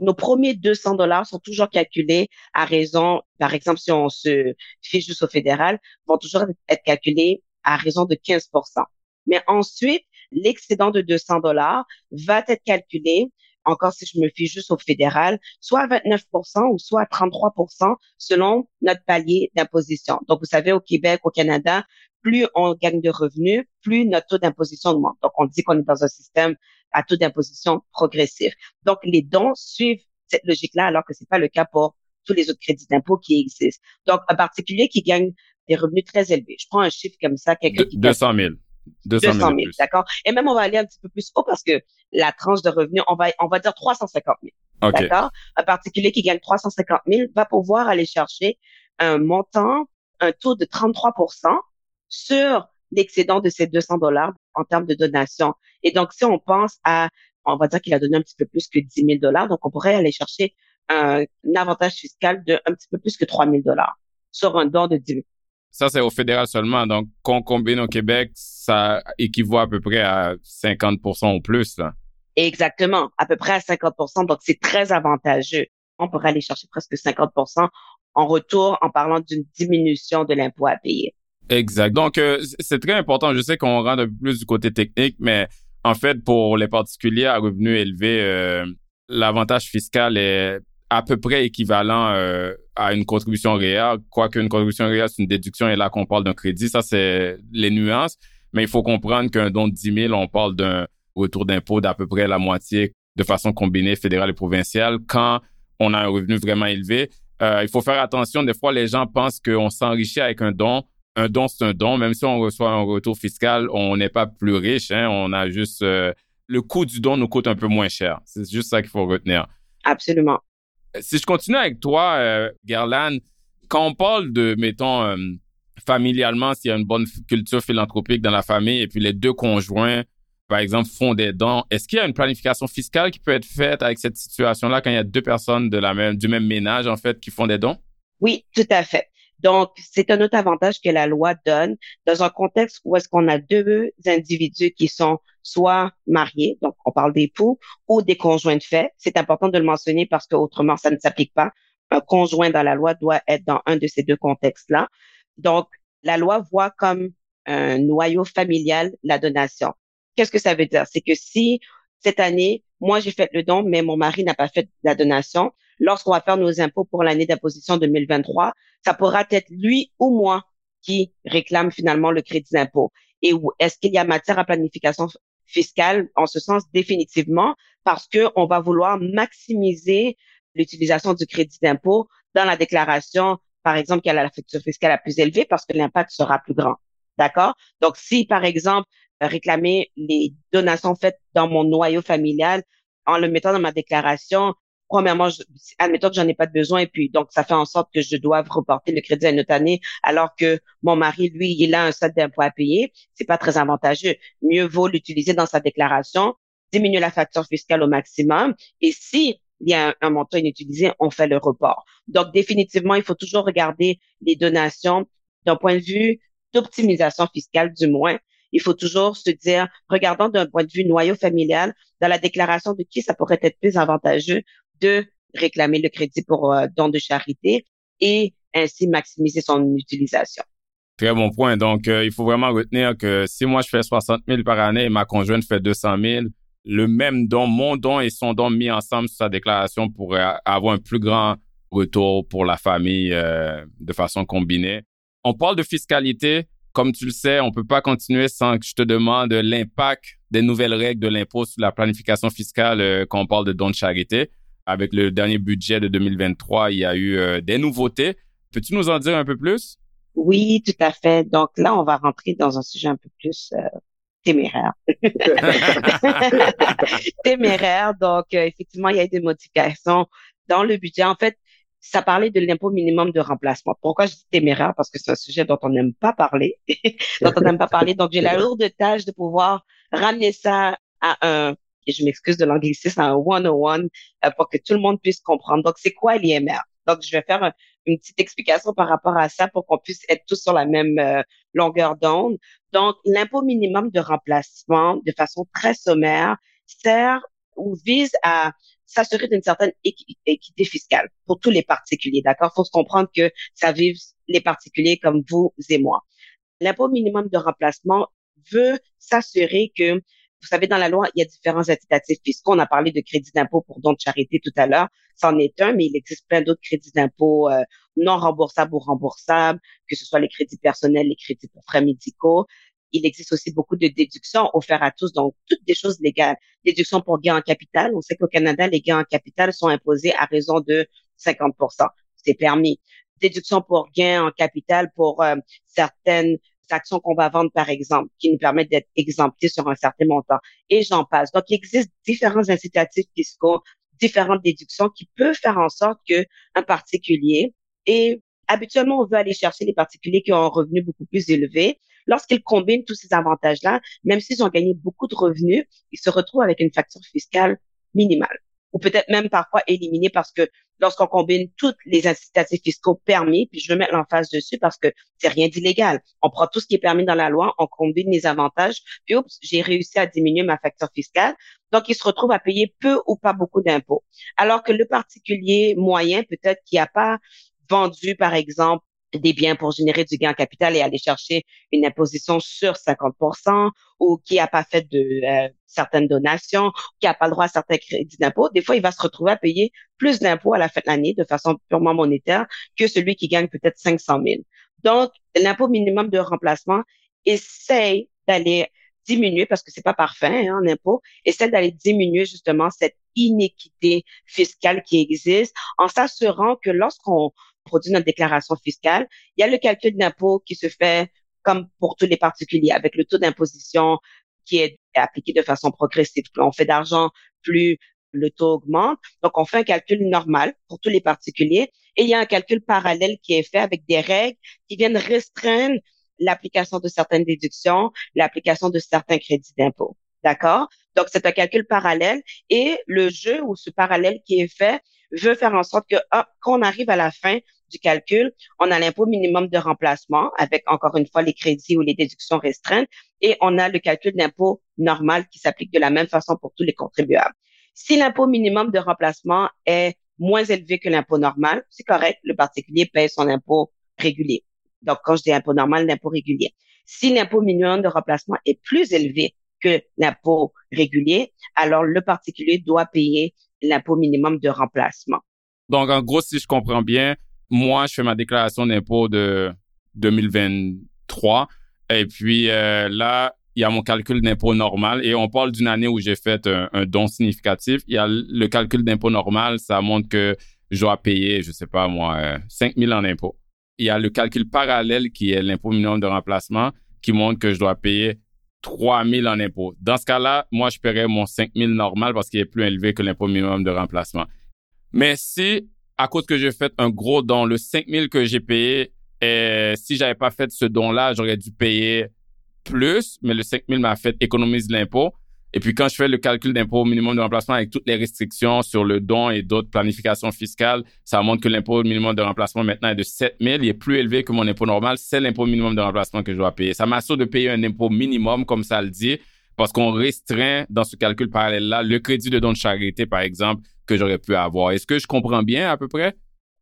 Nos premiers 200 dollars sont toujours calculés à raison, par exemple, si on se fiche juste au fédéral, vont toujours être calculés à raison de 15% Mais ensuite, l'excédent de 200 dollars va être calculé encore si je me fie juste au fédéral, soit à 29% ou soit à 33% selon notre palier d'imposition. Donc, vous savez, au Québec, au Canada, plus on gagne de revenus, plus notre taux d'imposition augmente. Donc, on dit qu'on est dans un système à taux d'imposition progressif. Donc, les dons suivent cette logique-là, alors que c'est pas le cas pour tous les autres crédits d'impôt qui existent. Donc, un particulier qui gagne des revenus très élevés. Je prends un chiffre comme ça, quelqu'un qui 200 000. 200 000, d'accord? Et même, on va aller un petit peu plus haut parce que la tranche de revenus, on va, on va dire 350 000. D'accord? Un particulier qui gagne 350 000 va pouvoir aller chercher un montant, un taux de 33% sur l'excédent de ces 200 dollars en termes de donation. Et donc, si on pense à, on va dire qu'il a donné un petit peu plus que 10 000 dollars, donc on pourrait aller chercher un, avantage fiscal de un petit peu plus que 3 000 dollars sur un don de 10 000. Ça, c'est au fédéral seulement. Donc, qu'on combine au Québec, ça équivaut à peu près à 50% ou plus. Là. Exactement, à peu près à 50% Donc, c'est très avantageux. On pourrait aller chercher presque 50% en retour en parlant d'une diminution de l'impôt à payer. Exact. Donc, euh, c'est très important. Je sais qu'on rentre un peu plus du côté technique, mais En fait, pour les particuliers à revenus élevés, euh, l'avantage fiscal est à peu près équivalent euh, à une contribution réelle, quoique une contribution réelle, c'est une déduction et là qu'on parle d'un crédit, ça c'est les nuances. Mais il faut comprendre qu'un don de 10 000, on parle d'un retour d'impôt d'à peu près la moitié de façon combinée fédérale et provinciale. Quand on a un revenu vraiment élevé, euh, il faut faire attention. Des fois, les gens pensent qu'on s'enrichit avec un don. Un don, c'est un don. Même si on reçoit un retour fiscal, on n'est pas plus riche. Hein. On a juste... Euh, le coût du don nous coûte un peu moins cher. C'est juste ça qu'il faut retenir. Absolument. Si je continue avec toi, euh, Gerlan, quand on parle de, mettons, euh, familialement, s'il y a une bonne culture philanthropique dans la famille et puis les deux conjoints, par exemple, font des dons, est-ce qu'il y a une planification fiscale qui peut être faite avec cette situation-là quand il y a deux personnes de la même, du même ménage, en fait, qui font des dons? Oui, tout à fait. Donc, c'est un autre avantage que la loi donne dans un contexte où est-ce qu'on a deux individus qui sont soit mariés, donc on parle d'époux, ou des conjoints de fait. C'est important de le mentionner parce que autrement, ça ne s'applique pas. Un conjoint dans la loi doit être dans un de ces deux contextes-là. Donc, la loi voit comme un noyau familial la donation. Qu'est-ce que ça veut dire? C'est que si cette année, moi, j'ai fait le don, mais mon mari n'a pas fait la donation, lorsqu'on va faire nos impôts pour l'année d'imposition 2023, ça pourra être lui ou moi qui réclame finalement le crédit d'impôt. Et est-ce qu'il y a matière à planification fiscale en ce sens définitivement? Parce que on va vouloir maximiser l'utilisation du crédit d'impôt dans la déclaration, par exemple, qui a la facture fiscale la plus élevée parce que l'impact sera plus grand. D'accord? Donc, si, par exemple, réclamer les donations faites dans mon noyau familial en le mettant dans ma déclaration, premièrement, admettons que j'en ai pas de besoin et puis donc ça fait en sorte que je dois reporter le crédit à une autre année alors que mon mari, lui, il a un solde d'impôt à payer. C'est pas très avantageux. Mieux vaut l'utiliser dans sa déclaration, diminuer la facture fiscale au maximum et si il y a un, un montant inutilisé, on fait le report. Donc définitivement, il faut toujours regarder les donations d'un point de vue d'optimisation fiscale du moins il faut toujours se dire, regardons d'un point de vue noyau familial, dans la déclaration de qui ça pourrait être plus avantageux de réclamer le crédit pour euh, don de charité et ainsi maximiser son utilisation. Très bon point. Donc, euh, il faut vraiment retenir que si moi je fais 60 000 par année et ma conjointe fait 200 000, le même don, mon don et son don mis ensemble sur sa déclaration pourrait avoir un plus grand retour pour la famille euh, de façon combinée. On parle de fiscalité, comme tu le sais, on peut pas continuer sans que je te demande l'impact des nouvelles règles de l'impôt sur la planification fiscale euh, quand on parle de dons de charité. Avec le dernier budget de 2023, il y a eu euh, des nouveautés. Peux-tu nous en dire un peu plus? Oui, tout à fait. Donc là, on va rentrer dans un sujet un peu plus euh, téméraire. téméraire. Donc, effectivement, il y a eu des modifications dans le budget. En fait, ça parlait de l'impôt minimum de remplacement. Pourquoi je dis téméraire? Parce que c'est un sujet dont on n'aime pas parler, dont on n'aime pas parler. Donc, j'ai la lourde tâche de pouvoir ramener ça à un, et je m'excuse de l'anglicisme, un one-on-one euh, pour que tout le monde puisse comprendre. Donc, c'est quoi l'IMR? Donc, je vais faire une petite explication par rapport à ça pour qu'on puisse être tous sur la même euh, longueur d'onde. Donc, l'impôt minimum de remplacement, de façon très sommaire, sert ou vise à s'assurer d'une certaine équité fiscale pour tous les particuliers. D'accord? Faut se comprendre que ça vive les particuliers comme vous et moi. L'impôt minimum de remplacement veut s'assurer que, vous savez, dans la loi, il y a différents incitatifs fiscaux. On a parlé de crédit d'impôt pour don de charité tout à l'heure. C'en est un, mais il existe plein d'autres crédits d'impôt euh, non remboursables ou remboursables, que ce soit les crédits personnels, les crédits pour frais médicaux il existe aussi beaucoup de déductions offertes à tous, donc toutes des choses légales. Déductions pour gains en capital. On sait qu'au Canada, les gains en capital sont imposés à raison de 50% C'est permis. Déduction pour gains en capital pour euh, certaines actions qu'on va vendre, par exemple, qui nous permettent d'être exemptés sur un certain montant. Et j'en passe. Donc, il existe différents incitatifs fiscaux, différentes déductions qui peuvent faire en sorte que un particulier et habituellement, on veut aller chercher les particuliers qui ont un revenu beaucoup plus élevé lorsqu'ils combinent tous ces avantages-là, même s'ils ont gagné beaucoup de revenus, ils se retrouvent avec une facture fiscale minimale ou peut-être même parfois éliminée parce que lorsqu'on combine tous les incitatifs fiscaux permis, puis je veux mettre l'emphase dessus parce que c'est rien d'illégal. On prend tout ce qui est permis dans la loi, on combine les avantages, puis oups, j'ai réussi à diminuer ma facture fiscale. Donc, il se retrouve à payer peu ou pas beaucoup d'impôts. Alors que le particulier moyen, peut-être qui n'a pas vendu, par exemple, des biens pour générer du gain en capital et aller chercher une imposition sur 50% ou qui a pas fait de euh, certaines donations, qui a pas le droit à certains crédits d'impôt, des fois, il va se retrouver à payer plus d'impôts à la fin de l'année de façon purement monétaire que celui qui gagne peut-être 500 000. Donc, l'impôt minimum de remplacement essaye d'aller diminuer, parce que c'est pas parfait hein, en impôt, essaie d'aller diminuer justement cette inéquité fiscale qui existe en s'assurant que lorsqu'on produit notre déclaration fiscale, il y a le calcul d'impôt qui se fait comme pour tous les particuliers, avec le taux d'imposition qui est appliqué de façon progressive. Plus on fait d'argent, plus le taux augmente. Donc, on fait un calcul normal pour tous les particuliers et il y a un calcul parallèle qui est fait avec des règles qui viennent restreindre l'application de certaines déductions, l'application de certains crédits d'impôt. D'accord? Donc, c'est un calcul parallèle et le jeu ou ce parallèle qui est fait veut faire en sorte que ah, quand on arrive à la fin du calcul, on a l'impôt minimum de remplacement avec encore une fois les crédits ou les déductions restreintes et on a le calcul d'impôt normal qui s'applique de la même façon pour tous les contribuables. Si l'impôt minimum de remplacement est moins élevé que l'impôt normal, c'est correct, le particulier paye son impôt régulier. Donc, quand je dis impôt normal, l'impôt régulier. Si l'impôt minimum de remplacement est plus élevé que l'impôt régulier, alors le particulier doit payer l'impôt minimum de remplacement. Donc, en gros, si je comprends bien, moi, je fais ma déclaration d'impôt de 2023. Et puis euh, là, il y a mon calcul d'impôt normal. Et on parle d'une année où j'ai fait un, don significatif. Il y a le calcul d'impôt normal, ça montre que je dois payer, je sais pas moi, 5 euh, 000 en impôt. Il y a le calcul parallèle qui est l'impôt minimum de remplacement qui montre que je dois payer 3 000 en impôt. Dans ce cas-là, moi, je paierais mon 5 000 normal parce qu'il est plus élevé que l'impôt minimum de remplacement. Mais si à cause que j'ai fait un gros don, le 5000 que j'ai payé, et si j'avais pas fait ce don-là, j'aurais dû payer plus, mais le 5000 m'a fait économiser l'impôt. Et puis quand je fais le calcul d'impôt minimum de remplacement avec toutes les restrictions sur le don et d'autres planifications fiscales, ça montre que l'impôt minimum de remplacement maintenant est de 7000. Il est plus élevé que mon impôt normal. C'est l'impôt minimum de remplacement que je dois payer. Ça m'assure de payer un impôt minimum, comme ça le dit, parce qu'on restreint dans ce calcul parallèle-là le crédit de don de charité, par exemple, que j'aurais pu avoir. Est-ce que je comprends bien à peu près?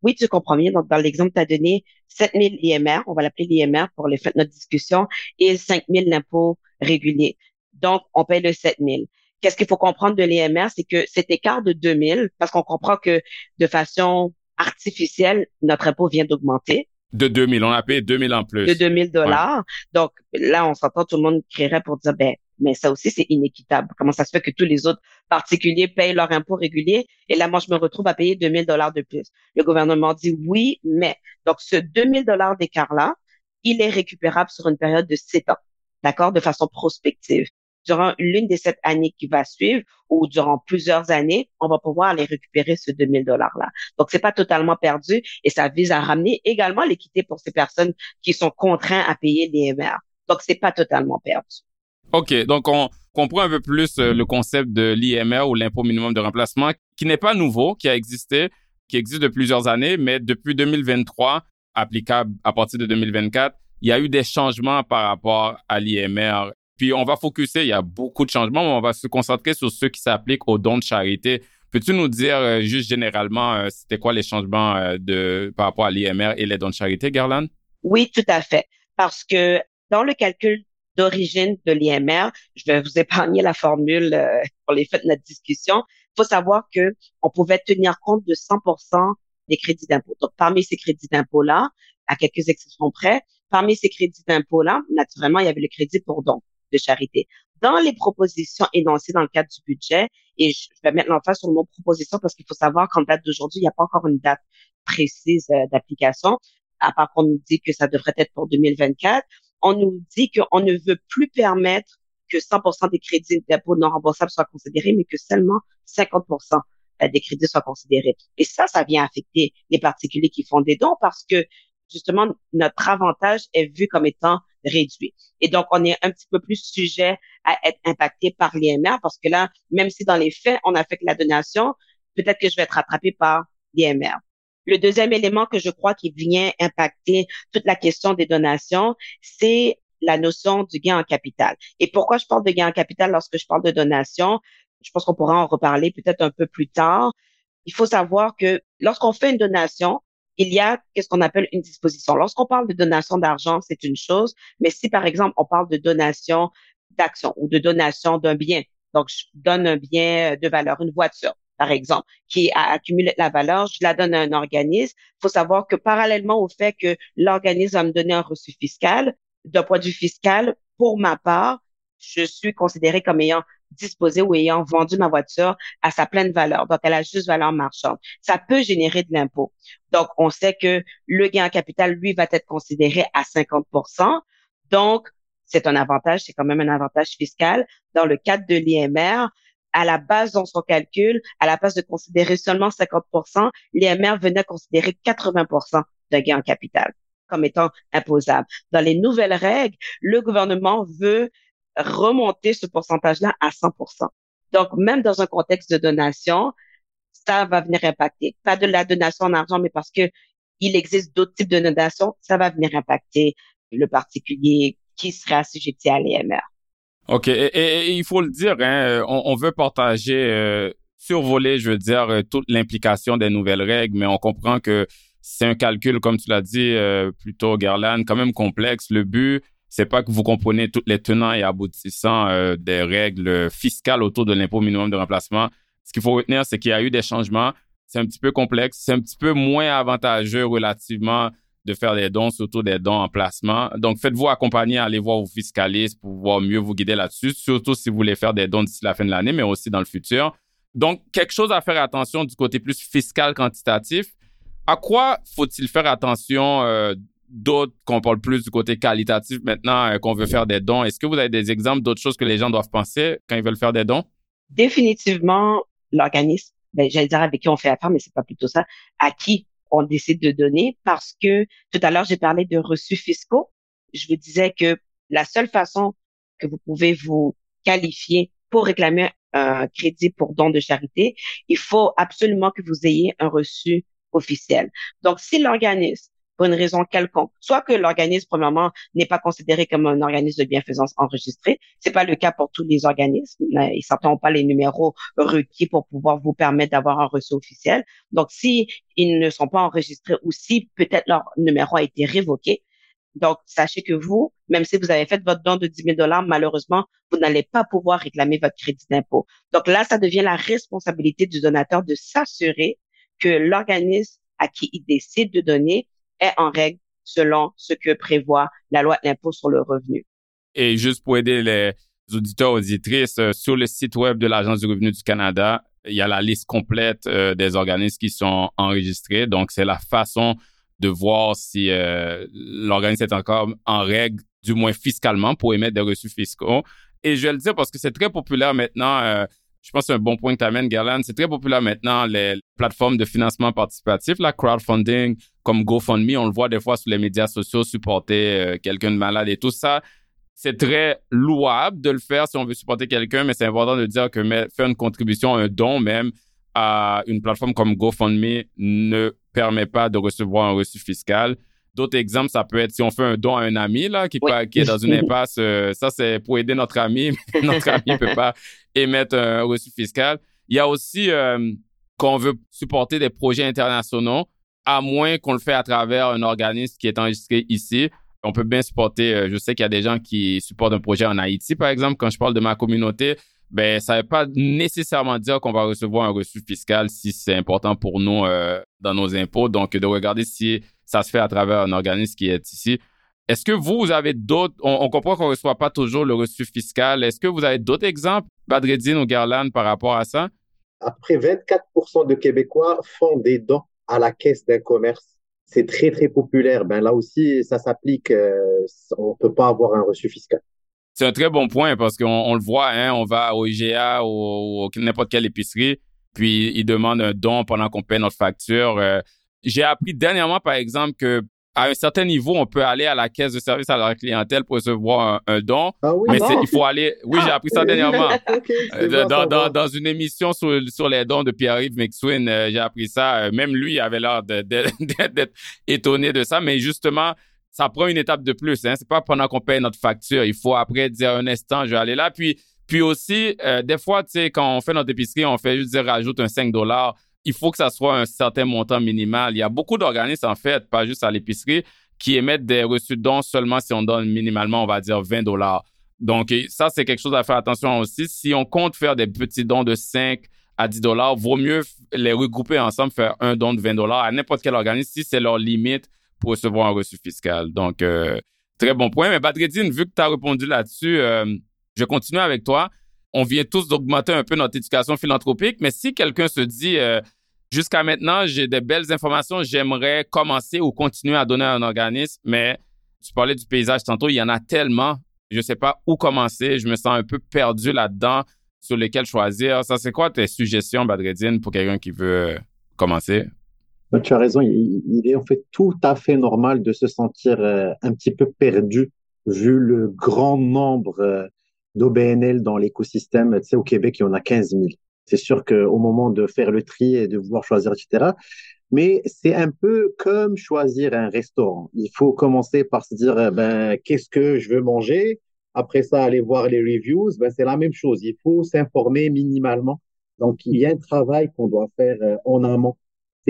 Oui, tu comprends bien. Donc, dans l'exemple tu as donné, 7000 IMR, on va l'appeler l'IMR pour les faits de notre discussion, et 5000 d'impôts réguliers. Donc, on paye le 7000. Qu'est-ce qu'il faut comprendre de l'IMR? C'est que cet écart de 2000, parce qu'on comprend que de façon artificielle, notre impôt vient d'augmenter. De 2000, on a payé 2000 en plus. De 2000 dollars. Donc, là, on s'entend, tout le monde crierait pour dire, ben, mais ça aussi, c'est inéquitable. Comment ça se fait que tous les autres particuliers payent leur impôt régulier et là, moi, je me retrouve à payer 2000 dollars de plus? Le gouvernement dit oui, mais. Donc, ce 2000 dollars d'écart-là, il est récupérable sur une période de sept ans, d'accord, de façon prospective. Durant l'une des sept années qui va suivre ou durant plusieurs années, on va pouvoir aller récupérer ce 2000 dollars-là. Donc, c'est pas totalement perdu et ça vise à ramener également l'équité pour ces personnes qui sont contraintes à payer l'IMR. Donc, c'est pas totalement perdu. OK, donc on comprend un peu plus euh, le concept de l'IMR ou l'impôt minimum de remplacement, qui n'est pas nouveau, qui a existé, qui existe depuis plusieurs années, mais depuis 2023, applicable à partir de 2024, il y a eu des changements par rapport à l'IMR. Puis on va focuser, il y a beaucoup de changements, mais on va se concentrer sur ceux qui s'appliquent aux dons de charité. Peux-tu nous dire euh, juste généralement euh, c'était quoi les changements de par rapport à l'IMR et les dons de charité, Garland? Oui, tout à fait. Parce que dans le calcul d'origine de l'IMR. Je vais vous épargner la formule euh, pour les faits de notre discussion. Il faut savoir que on pouvait tenir compte de 100% des crédits d'impôt. Donc, parmi ces crédits d'impôt-là, à quelques exceptions près, parmi ces crédits d'impôt-là, naturellement, il y avait le crédit pour don de charité. Dans les propositions énoncées dans le cadre du budget, et je vais mettre l'emphase sur le mot proposition parce qu'il faut savoir qu'en date d'aujourd'hui, il n'y a pas encore une date précise euh, d'application, à part qu'on nous dit que ça devrait être pour 2024 on nous dit qu'on ne veut plus permettre que 100% des crédits d'impôt non remboursables soient considérés, mais que seulement 50% euh, des crédits soient considérés. Et ça, ça vient affecter les particuliers qui font des dons parce que justement, notre avantage est vu comme étant réduit. Et donc, on est un petit peu plus sujet à être impacté par l'IMR parce que là, même si dans les faits, on affecte la donation, peut-être que je vais être rattrapé par l'IMR. Le deuxième élément que je crois qui vient impacter toute la question des donations, c'est la notion du gain en capital. Et pourquoi je parle de gain en capital lorsque je parle de donation? Je pense qu'on pourra en reparler peut-être un peu plus tard. Il faut savoir que lorsqu'on fait une donation, il y a qu'est-ce qu'on appelle une disposition. Lorsqu'on parle de donation d'argent, c'est une chose, mais si par exemple on parle de donation d'action ou de donation d'un bien, donc je donne un bien de valeur, une voiture par exemple, qui a accumulé la valeur, je la donne à un organisme. Il faut savoir que parallèlement au fait que l'organisme va me donner un reçu fiscal, d'un point de vue fiscal, pour ma part, je suis considéré comme ayant disposé ou ayant vendu ma voiture à sa pleine valeur. Donc, elle a juste valeur marchande. Ça peut générer de l'impôt. Donc, on sait que le gain en capital, lui, va être considéré à 50% Donc, c'est un avantage, c'est quand même un avantage fiscal. Dans le cadre de l'IMR, à la base, dans son calcul, à la base de considérer seulement 50% l'IMR venait considérer 80% de gain en capital comme étant imposable. Dans les nouvelles règles, le gouvernement veut remonter ce pourcentage-là à 100% Donc, même dans un contexte de donation, ça va venir impacter. Pas de la donation en argent, mais parce que il existe d'autres types de donations, ça va venir impacter le particulier qui sera assujetti à l'EMR. OK. Et, il faut le dire, hein, on, veut partager, euh, survoler, je veux dire, euh, toute l'implication des nouvelles règles, mais on comprend que c'est un calcul, comme tu l'as dit euh, plutôt, Garland, quand même complexe. Le but, c'est pas que vous comprenez toutes les tenants et aboutissants euh, des règles fiscales autour de l'impôt minimum de remplacement. Ce qu'il faut retenir, c'est qu'il y a eu des changements. C'est un petit peu complexe. C'est un petit peu moins avantageux relativement de faire des dons, surtout des dons en placement. Donc, faites-vous accompagner, allez voir vos fiscalistes pour pouvoir mieux vous guider là-dessus, surtout si vous voulez faire des dons d'ici la fin de l'année, mais aussi dans le futur. Donc, quelque chose à faire attention du côté plus fiscal quantitatif. À quoi faut-il faire attention euh, d'autres qu'on parle plus du côté qualitatif maintenant euh, qu'on veut faire des dons? Est-ce que vous avez des exemples d'autres choses que les gens doivent penser quand ils veulent faire des dons? Définitivement, l'organisme, ben, j'allais dire avec qui on fait affaire, mais c'est pas plutôt ça, à qui on décide de donner parce que tout à l'heure, j'ai parlé de reçus fiscaux. Je vous disais que la seule façon que vous pouvez vous qualifier pour réclamer un crédit pour don de charité, il faut absolument que vous ayez un reçu officiel. Donc, si l'organisme pour une raison quelconque. Soit que l'organisme, premièrement, n'est pas considéré comme un organisme de bienfaisance enregistré. C'est pas le cas pour tous les organismes. Ils n'ont pas les numéros requis pour pouvoir vous permettre d'avoir un reçu officiel. Donc, si ils ne sont pas enregistrés ou si peut-être leur numéro a été révoqué, donc, sachez que vous, même si vous avez fait votre don de 10 000 dollars, malheureusement, vous n'allez pas pouvoir réclamer votre crédit d'impôt. Donc là, ça devient la responsabilité du donateur de s'assurer que l'organisme à qui il décide de donner est en règle selon ce que prévoit la loi de l'impôt sur le revenu. Et juste pour aider les auditeurs, auditrices, euh, sur le site web de l'Agence du revenu du Canada, il y a la liste complète euh, des organismes qui sont enregistrés. Donc, c'est la façon de voir si euh, l'organisme est encore en règle, du moins fiscalement, pour émettre des reçus fiscaux. Et je vais le dire parce que c'est très populaire maintenant je pense que c'est un bon point que tu amènes, Garland. C'est très populaire maintenant, les plateformes de financement participatif, la crowdfunding, comme GoFundMe. On le voit des fois sur les médias sociaux, supporter euh, quelqu'un de malade et tout ça. C'est très louable de le faire si on veut supporter quelqu'un, mais c'est important de dire que faire une contribution, un don même à une plateforme comme GoFundMe ne permet pas de recevoir un reçu fiscal. D'autres exemples, ça peut être si on fait un don à un ami là, qui, qui est dans une impasse, euh, ça c'est pour aider notre ami, mais notre ami ne peut pas émettre un reçu fiscal. Il y a aussi euh, qu'on veut supporter des projets internationaux, à moins qu'on le fait à travers un organisme qui est enregistré ici. On peut bien supporter, euh, je sais qu'il y a des gens qui supportent un projet en Haïti, par exemple, quand je parle de ma communauté, ben ça ne veut pas nécessairement dire qu'on va recevoir un reçu fiscal si c'est important pour nous dans nos impôts. Donc, de regarder si ça se fait à travers un organisme qui est ici. Est-ce que vous, vous avez d'autres, on, comprend qu'on ne reçoit pas toujours le reçu fiscal. Est-ce que vous avez d'autres exemples, Badreddine ou Garland, par rapport à ça? Après, 24% de Québécois font des dons à la caisse d'un commerce. C'est très, très populaire. Ben, là aussi, ça s'applique. Euh, on ne peut pas avoir un reçu fiscal. C'est un très bon point parce qu'on le voit, hein, on va au IGA ou, n'importe quelle épicerie, puis ils demandent un don pendant qu'on paie notre facture. Euh, j'ai appris dernièrement, par exemple, que à un certain niveau, on peut aller à la caisse de service à la clientèle pour recevoir un, don. Ah oui, mais il faut aller. Oui, j'ai appris ça dernièrement. Euh, dans, dans, une émission sur, sur les dons de Pierre-Yves McSween, euh, j'ai appris ça. Euh, même lui avait l'air d'être étonné de ça. Mais justement, ça prend une étape de plus. Hein. C'est pas pendant qu'on paye notre facture. Il faut après dire un instant, je vais aller là. Puis, puis aussi, des fois, tu sais, quand on fait notre épicerie, on fait juste dire rajoute un 5 dollars il faut que ça soit un certain montant minimal. Il y a beaucoup d'organismes, en fait, pas juste à l'épicerie, qui émettent des reçus de dons seulement si on donne minimalement, on va dire, 20 dollars. Donc, ça, c'est quelque chose à faire attention aussi. Si on compte faire des petits dons de 5 à 10 dollars, vaut mieux les regrouper ensemble, faire un don de 20 dollars à n'importe quel organisme si c'est leur limite pour recevoir un reçu fiscal. Donc, euh, très bon point. Mais Badreddine, vu que tu as répondu là-dessus, euh, je continue avec toi. On vient tous d'augmenter un peu notre éducation philanthropique, mais si quelqu'un se dit, euh, jusqu'à maintenant, j'ai des belles informations, j'aimerais commencer ou continuer à donner à un organisme, mais tu parlais du paysage tantôt, il y en a tellement, je ne sais pas où commencer, je me sens un peu perdu là-dedans sur lesquels choisir. Ça, c'est quoi tes suggestions, Badreddine, pour quelqu'un qui veut commencer? Tu as raison, il, est en fait tout à fait normal de se sentir euh, un petit peu perdu vu le grand nombre euh, d'OBNL dans l'écosystème. Tu sais, au Québec, il y en a 15 000. C'est sûr qu'au moment de faire le tri et de vouloir choisir, etc., mais c'est un peu comme choisir un restaurant. Il faut commencer par se dire, euh, ben, qu'est-ce que je veux manger? Après ça, aller voir les reviews. Ben, c'est la même chose. Il faut s'informer minimalement. Donc, il y a un travail qu'on doit faire en amont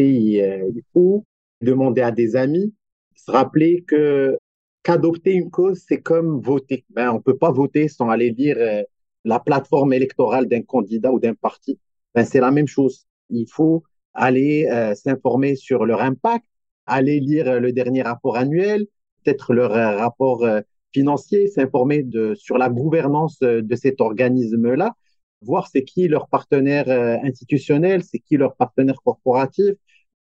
euh, il faut demander à des amis, se rappeler que qu'adopter une cause, c'est comme voter. Ben, on peut pas voter sans aller lire euh, la plateforme électorale d'un candidat ou d'un parti. Ben, c'est la même chose. Il faut aller euh, s'informer sur leur impact, aller lire le dernier rapport annuel, peut-être leur rapport financier, s'informer de, sur la gouvernance de cet organisme-là, voir c'est qui leur partenaire institutionnel, c'est qui leur partenaire corporatif,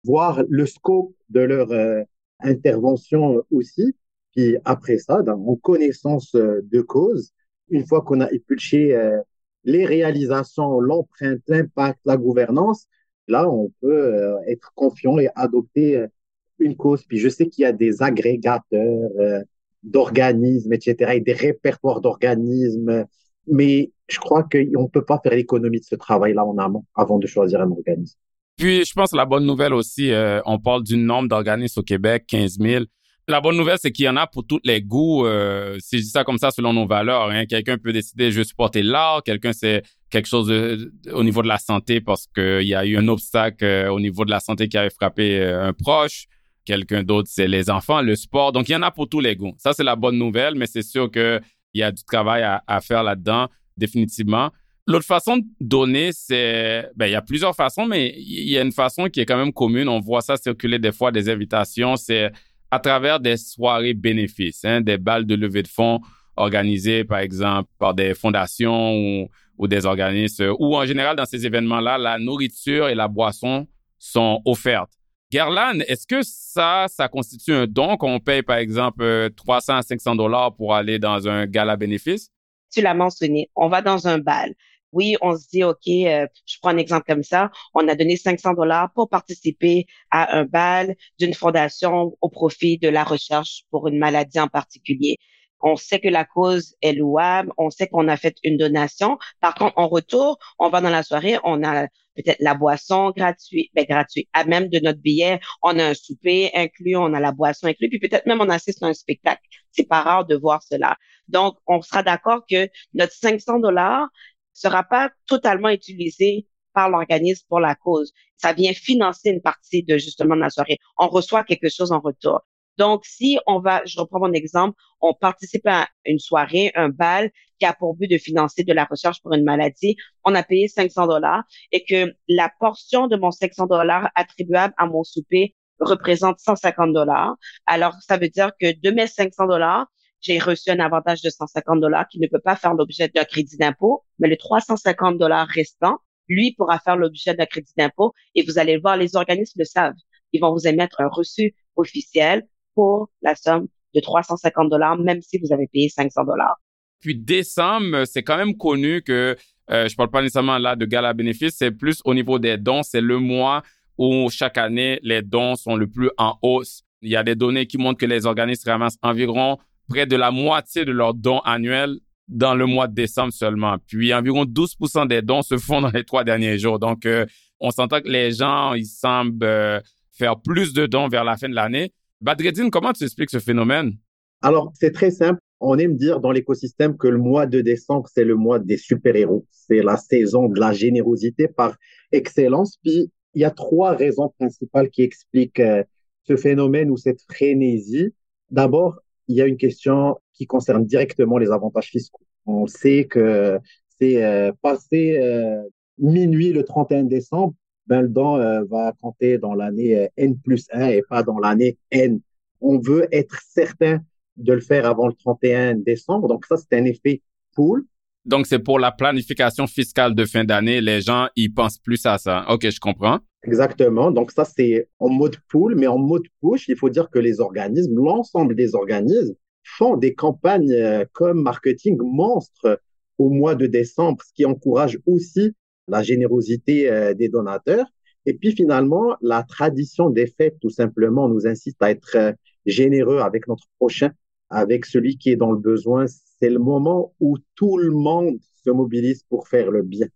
voir le scope de leur euh, intervention aussi. Puis après ça, dans, en connaissance euh, de cause, une fois qu'on a épulché euh, les réalisations, l'empreinte, l'impact, la gouvernance, là, on peut être confiant et adopter une cause. Puis je sais qu'il y a des agrégateurs d'organismes, etc., et des répertoires d'organismes, mais je crois qu'on ne peut pas faire l'économie de ce travail-là en amont avant de choisir un organisme. Puis, je pense que la bonne nouvelle aussi, euh, on parle du nombre d'organismes au Québec, 15 000. La bonne nouvelle, c'est qu'il y en a pour tous les goûts. Euh, si je dis ça comme ça, selon nos valeurs, hein. quelqu'un peut décider je veux supporter l'art, quelqu'un c'est quelque chose au niveau de la santé parce qu'il y a eu un obstacle euh, au niveau de la santé qui avait frappé un proche. Quelqu'un d'autre, c'est les enfants, le sport. Donc, il y en a pour tous les goûts. Ça, c'est la bonne nouvelle, mais c'est sûr qu'il y a du travail à faire là-dedans, définitivement. L'autre façon de donner, c'est, ben, il y a plusieurs façons, mais il y a une façon qui est quand même commune. On voit ça circuler des fois, des invitations. C'est à travers des soirées bénéfices, hein, des balles de levée de fonds organisées, par exemple, par des fondations ou, des organismes, ou en général, dans ces événements-là, la nourriture et la boisson sont offertes. Gerlan, est-ce que ça, ça constitue un don qu'on paye, par exemple, 300 à 500 dollars pour aller dans un gala bénéfice? Tu l'as mentionné, on va dans un bal oui, on se dit, OK, euh, je prends un exemple comme ça, on a donné 500 dollars pour participer à un bal d'une fondation au profit de la recherche pour une maladie en particulier. On sait que la cause est louable, on sait qu'on a fait une donation. Par contre, en retour, on va dans la soirée, on a peut-être la boisson gratuite, ben gratuite. À même de notre billet, on a un souper inclus, on a la boisson inclus, puis peut-être même on assiste à un spectacle. C'est pas rare de voir cela. Donc, on sera d'accord que notre 500 dollars, sera pas totalement utilisé par l'organisme pour la cause. Ça vient financer une partie de justement de la soirée. On reçoit quelque chose en retour. Donc, si on va, je reprends mon exemple, on participe à une soirée, un bal qui a pour but de financer de la recherche pour une maladie, on a payé 500 dollars et que la portion de mon 500 dollars attribuable à mon souper représente 150 dollars. Alors, ça veut dire que de mes 500 dollars, j'ai reçu un avantage de 150 dollars qui ne peut pas faire l'objet d'un crédit d'impôt, mais les 350 dollars restants, lui pourra faire l'objet d'un crédit d'impôt et vous allez voir, les organismes le savent. Ils vont vous émettre un reçu officiel pour la somme de 350 dollars, même si vous avez payé 500 dollars. Puis décembre, c'est quand même connu que euh, je parle pas nécessairement là de gala bénéfice, c'est plus au niveau des dons, c'est le mois où chaque année les dons sont le plus en hausse. Il y a des données qui montrent que les organismes ramassent environ près de la moitié de leurs dons annuels dans le mois de décembre seulement. Puis environ 12% des dons se font dans les trois derniers jours. Donc, euh, on s'entend que les gens, ils semblent euh, faire plus de dons vers la fin de l'année. Badreddine, comment tu expliques ce phénomène? Alors, c'est très simple. On aime dire dans l'écosystème que le mois de décembre, c'est le mois des super-héros. C'est la saison de la générosité par excellence. Puis, il y a trois raisons principales qui expliquent euh, ce phénomène ou cette frénésie. D'abord, il y a une question qui concerne directement les avantages fiscaux. On sait que c'est euh, passé euh, minuit le 31 décembre, ben, le don va compter dans l'année N plus 1 et pas dans l'année N. On veut être certain de le faire avant le 31 décembre. Donc ça, c'est un effet pool. Donc, c'est pour la planification fiscale de fin d'année. Les gens, ils pensent plus à ça. OK, je comprends. Exactement. Donc, ça, c'est en mode pool, mais en mode push, il faut dire que les organismes, l'ensemble des organismes, font des campagnes euh, comme marketing monstre au mois de décembre, ce qui encourage aussi la générosité euh, des donateurs. Et puis, finalement, la tradition des fêtes, tout simplement, nous insiste à être euh, généreux avec notre prochain, avec celui qui est dans le besoin, c'est le moment où tout le monde se mobilise pour faire le bien.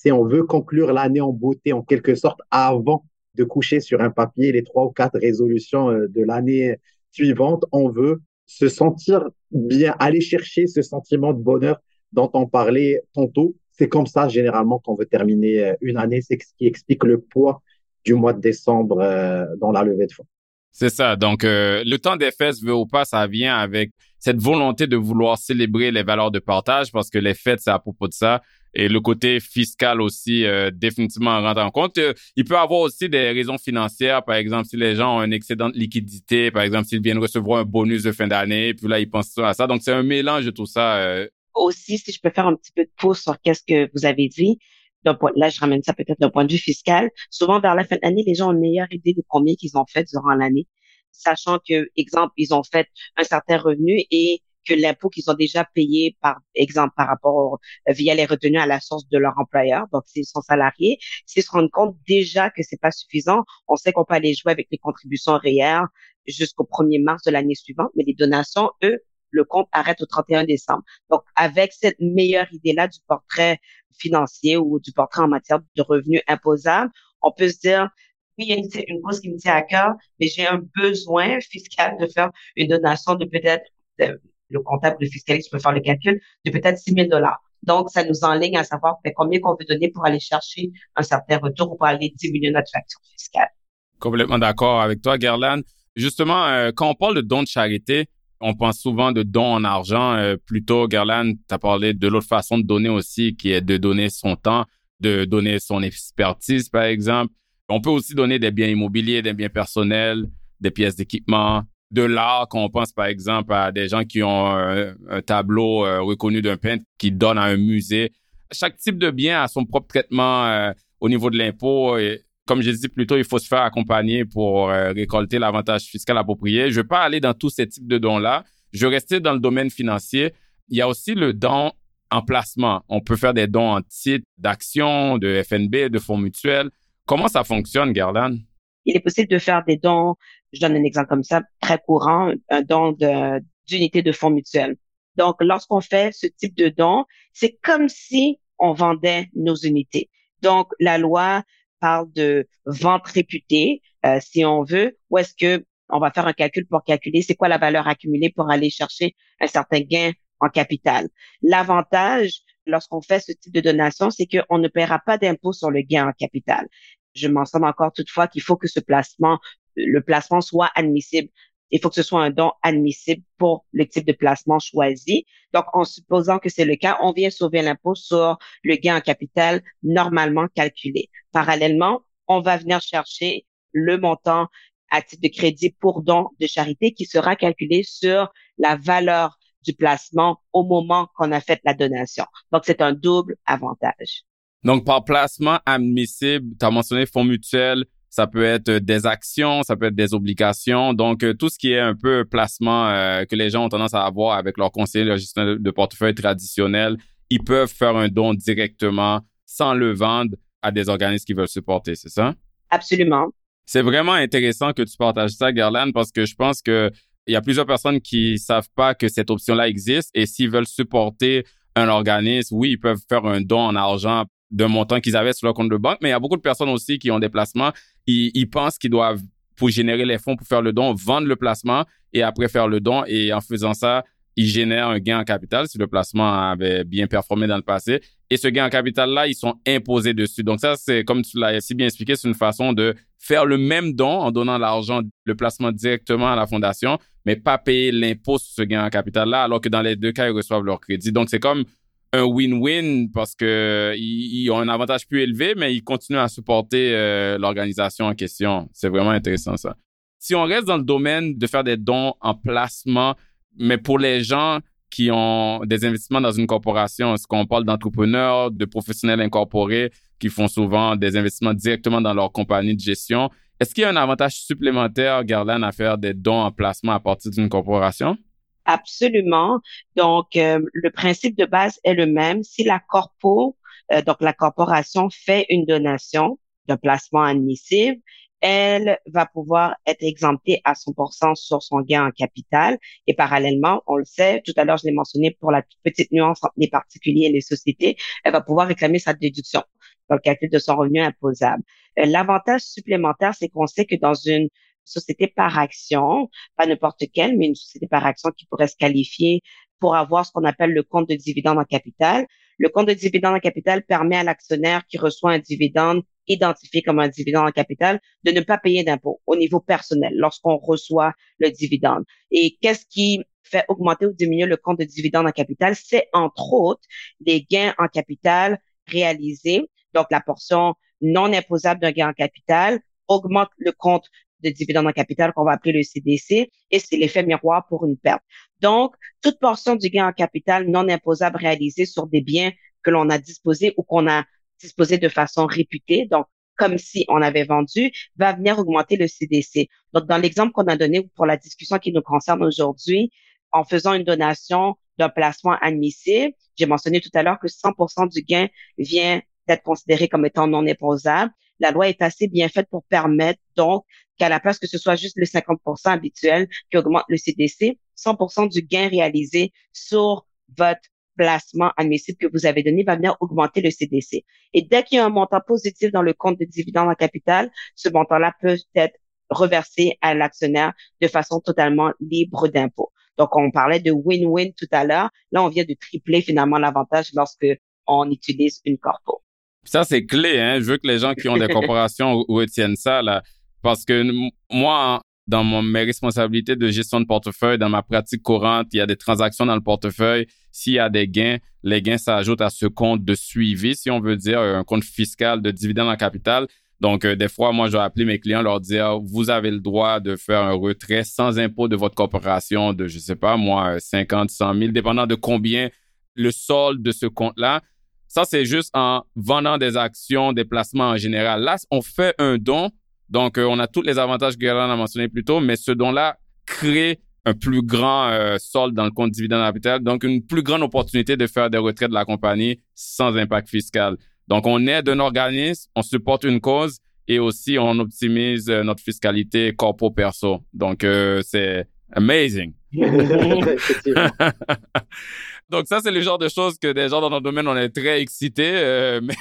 Si on veut conclure l'année en beauté, en quelque sorte, avant de coucher sur un papier les trois ou quatre résolutions euh, de l'année suivante, on veut se sentir bien, aller chercher ce sentiment de bonheur dont on parlait tantôt. C'est comme ça, généralement, qu'on veut terminer euh, une année. C'est ce qui explique le poids du mois de décembre euh, dans la levée de fonds. C'est ça. Donc, le temps des fêtes, veut ou pas, ça vient avec cette volonté de vouloir célébrer les valeurs de partage parce que les fêtes, c'est à propos de ça. Et le côté fiscal aussi, euh, définitivement rentre en compte. Euh, il peut avoir aussi des raisons financières. Par exemple, si les gens ont un excédent de liquidité, par exemple, s'ils viennent recevoir un bonus de fin d'année, puis là, ils pensent à ça. Donc, c'est un mélange de tout ça. Euh. Aussi, si je peux faire un petit peu de pouce sur qu'est-ce que vous avez dit, là, je ramène ça peut-être d'un point de vue fiscal. Souvent, vers la fin de l'année, les gens ont une meilleure idée de combien qu'ils ont fait durant l'année sachant que, exemple, ils ont fait un certain revenu et que l'impôt qu'ils ont déjà payé, par exemple, par rapport via les retenues à la source de leur employeur, donc s'ils sont salariés, s'ils se rendent compte déjà que c'est pas suffisant, on sait qu'on peut aller jouer avec les contributions réelles jusqu'au 1er mars de l'année suivante, mais les donations, eux, le compte arrête au 31 décembre. Donc, avec cette meilleure idée-là du portrait financier ou du portrait en matière de revenus imposables, on peut se dire, oui, il y a une, cause qui me tient à cœur, mais j'ai un besoin fiscal de faire une donation de peut-être, le comptable, le fiscaliste peut faire le calcul, de peut-être 6 000 dollars. Donc, ça nous enligne à savoir ben, combien qu'on veut donner pour aller chercher un certain retour ou pour aller diminuer notre facture fiscale. Complètement d'accord avec toi, Gerlan. Justement, euh, quand on parle de dons de charité, on pense souvent de dons en argent. Euh, plutôt, Gerlan, tu as parlé de l'autre façon de donner aussi, qui est de donner son temps, de donner son expertise, par exemple. On peut aussi donner des biens immobiliers, des biens personnels, des pièces d'équipement, de l'art, quand on pense par exemple à des gens qui ont un, tableau euh, reconnu d'un peintre qui donne à un musée. Chaque type de bien a son propre traitement euh, au niveau de l'impôt. Et comme j'ai dit plus tôt, il faut se faire accompagner pour euh, récolter l'avantage fiscal approprié. Je ne vais pas aller dans tous ces types de dons-là. Je vais rester dans le domaine financier. Il y a aussi le don en placement. On peut faire des dons en titres d'actions, de FNB, de fonds mutuels. Comment ça fonctionne, Garland? Il est possible de faire des dons, je donne un exemple comme ça, très courant, un don d'unité de, fonds mutuels. Donc, lorsqu'on fait ce type de don, c'est comme si on vendait nos unités. Donc, la loi parle de vente réputée, euh, si on veut, ou est-ce que on va faire un calcul pour calculer c'est quoi la valeur accumulée pour aller chercher un certain gain en capital? L'avantage lorsqu'on fait ce type de donation, c'est qu'on ne paiera pas d'impôt sur le gain en capital. Je mentionne encore toutefois qu'il faut que ce placement, le placement soit admissible. Il faut que ce soit un don admissible pour le type de placement choisi. Donc, en supposant que c'est le cas, on vient sauver l'impôt sur le gain en capital normalement calculé. Parallèlement, on va venir chercher le montant à titre de crédit pour don de charité qui sera calculé sur la valeur du placement au moment qu'on a fait la donation. Donc, c'est un double avantage. Donc, par placement admissible, tu as mentionné fonds mutuels, ça peut être des actions, ça peut être des obligations. Donc, euh, tout ce qui est un peu placement euh, que les gens ont tendance à avoir avec leur conseiller de de portefeuille traditionnel, ils peuvent faire un don directement sans le vendre à des organismes qui veulent supporter, c'est ça? Absolument. C'est vraiment intéressant que tu partages ça, Garland, parce que je pense que il y a plusieurs personnes qui savent pas que cette option-là existe et s'ils veulent supporter un organisme, oui, ils peuvent faire un don en argent d'un montant qu'ils avaient sur leur compte de banque, mais il y a beaucoup de personnes aussi qui ont des placements. Ils, pensent qu'ils doivent, pour générer les fonds pour faire le don, vendre le placement et après faire le don. Et en faisant ça, ils génèrent un gain en capital si le placement avait bien performé dans le passé. Et ce gain en capital-là, ils sont imposés dessus. Donc ça, c'est comme tu l'as si bien expliqué, c'est une façon de faire le même don en donnant l'argent, le placement directement à la fondation, mais pas payer l'impôt sur ce gain en capital-là, alors que dans les deux cas, ils reçoivent leur crédit. Donc c'est comme un win-win parce que ils, ont un avantage plus élevé, mais ils continuent à supporter euh, l'organisation en question. C'est vraiment intéressant ça. Si on reste dans le domaine de faire des dons en placement, mais pour les gens qui ont des investissements dans une corporation, est-ce qu'on parle d'entrepreneurs, de professionnels incorporés qui font souvent des investissements directement dans leur compagnie de gestion, est-ce qu'il y a un avantage supplémentaire, Garland, à faire des dons en placement à partir d'une corporation? Absolument. Donc, euh, le principe de base est le même. Si la corpo, euh, donc la corporation fait une donation d'un placement admissible, elle va pouvoir être exemptée à 100% sur son gain en capital. Et parallèlement, on le sait, tout à l'heure, je l'ai mentionné pour la petite nuance entre les particuliers et les sociétés, elle va pouvoir réclamer sa déduction dans le calcul de son revenu imposable. Euh, l'avantage supplémentaire, c'est qu'on sait que dans une société par action, pas n'importe quelle, mais une société par action qui pourrait se qualifier pour avoir ce qu'on appelle le compte de dividende en capital. Le compte de dividende en capital permet à l'actionnaire qui reçoit un dividende identifié comme un dividende en capital de ne pas payer d'impôt au niveau personnel lorsqu'on reçoit le dividende. Et qu'est-ce qui fait augmenter ou diminuer le compte de dividende en capital? C'est entre autres les gains en capital réalisés. Donc, la portion non imposable d'un gain en capital augmente le compte de dividende en capital qu'on va appeler le CDC et c'est l'effet miroir pour une perte. Donc, toute portion du gain en capital non imposable réalisée sur des biens que l'on a disposés ou qu'on a disposé de façon réputée, donc comme si on avait vendu, va venir augmenter le CDC. Donc, dans l'exemple qu'on a donné pour la discussion qui nous concerne aujourd'hui, en faisant une donation d'un placement admissible, j'ai mentionné tout à l'heure que 100% du gain vient d'être considéré comme étant non imposable. La loi est assez bien faite pour permettre donc qu'à la place que ce soit juste le 50% habituel qui augmente le CDC, 100% du gain réalisé sur votre placement admissible que vous avez donné va venir augmenter le CDC. Et dès qu'il y a un montant positif dans le compte de dividende en capital, ce montant-là peut être reversé à l'actionnaire de façon totalement libre d'impôt. Donc, on parlait de win-win tout à l'heure. Là, on vient de tripler finalement l'avantage lorsque on utilise une corpo. Ça, c'est clé, hein. Je veux que les gens qui ont des corporations retiennent ça, là. Parce que moi, dans mon, mes responsabilités de gestion de portefeuille, dans ma pratique courante, il y a des transactions dans le portefeuille. S'il y a des gains, les gains s'ajoutent à ce compte de suivi, si on veut dire, un compte fiscal de dividende en capital. Donc, euh, des fois, moi, je vais appeler mes clients, leur dire, vous avez le droit de faire un retrait sans impôt de votre corporation de, je sais pas, moi, 50, 100 000, dépendant de combien le solde de ce compte-là. Ça, c'est juste en vendant des actions, des placements en général. Là, on fait un don donc, euh, on a tous les avantages que Galan a mentionné plus tôt, mais ce don-là crée un plus grand euh, solde dans le compte dividende capital, donc une plus grande opportunité de faire des retraites de la compagnie sans impact fiscal. Donc, on aide un organisme, on supporte une cause et aussi on optimise euh, notre fiscalité corpo-perso. Donc, c'est amazing. Donc ça, c'est le genre de choses que des gens dans notre domaine, on est très excités. mais,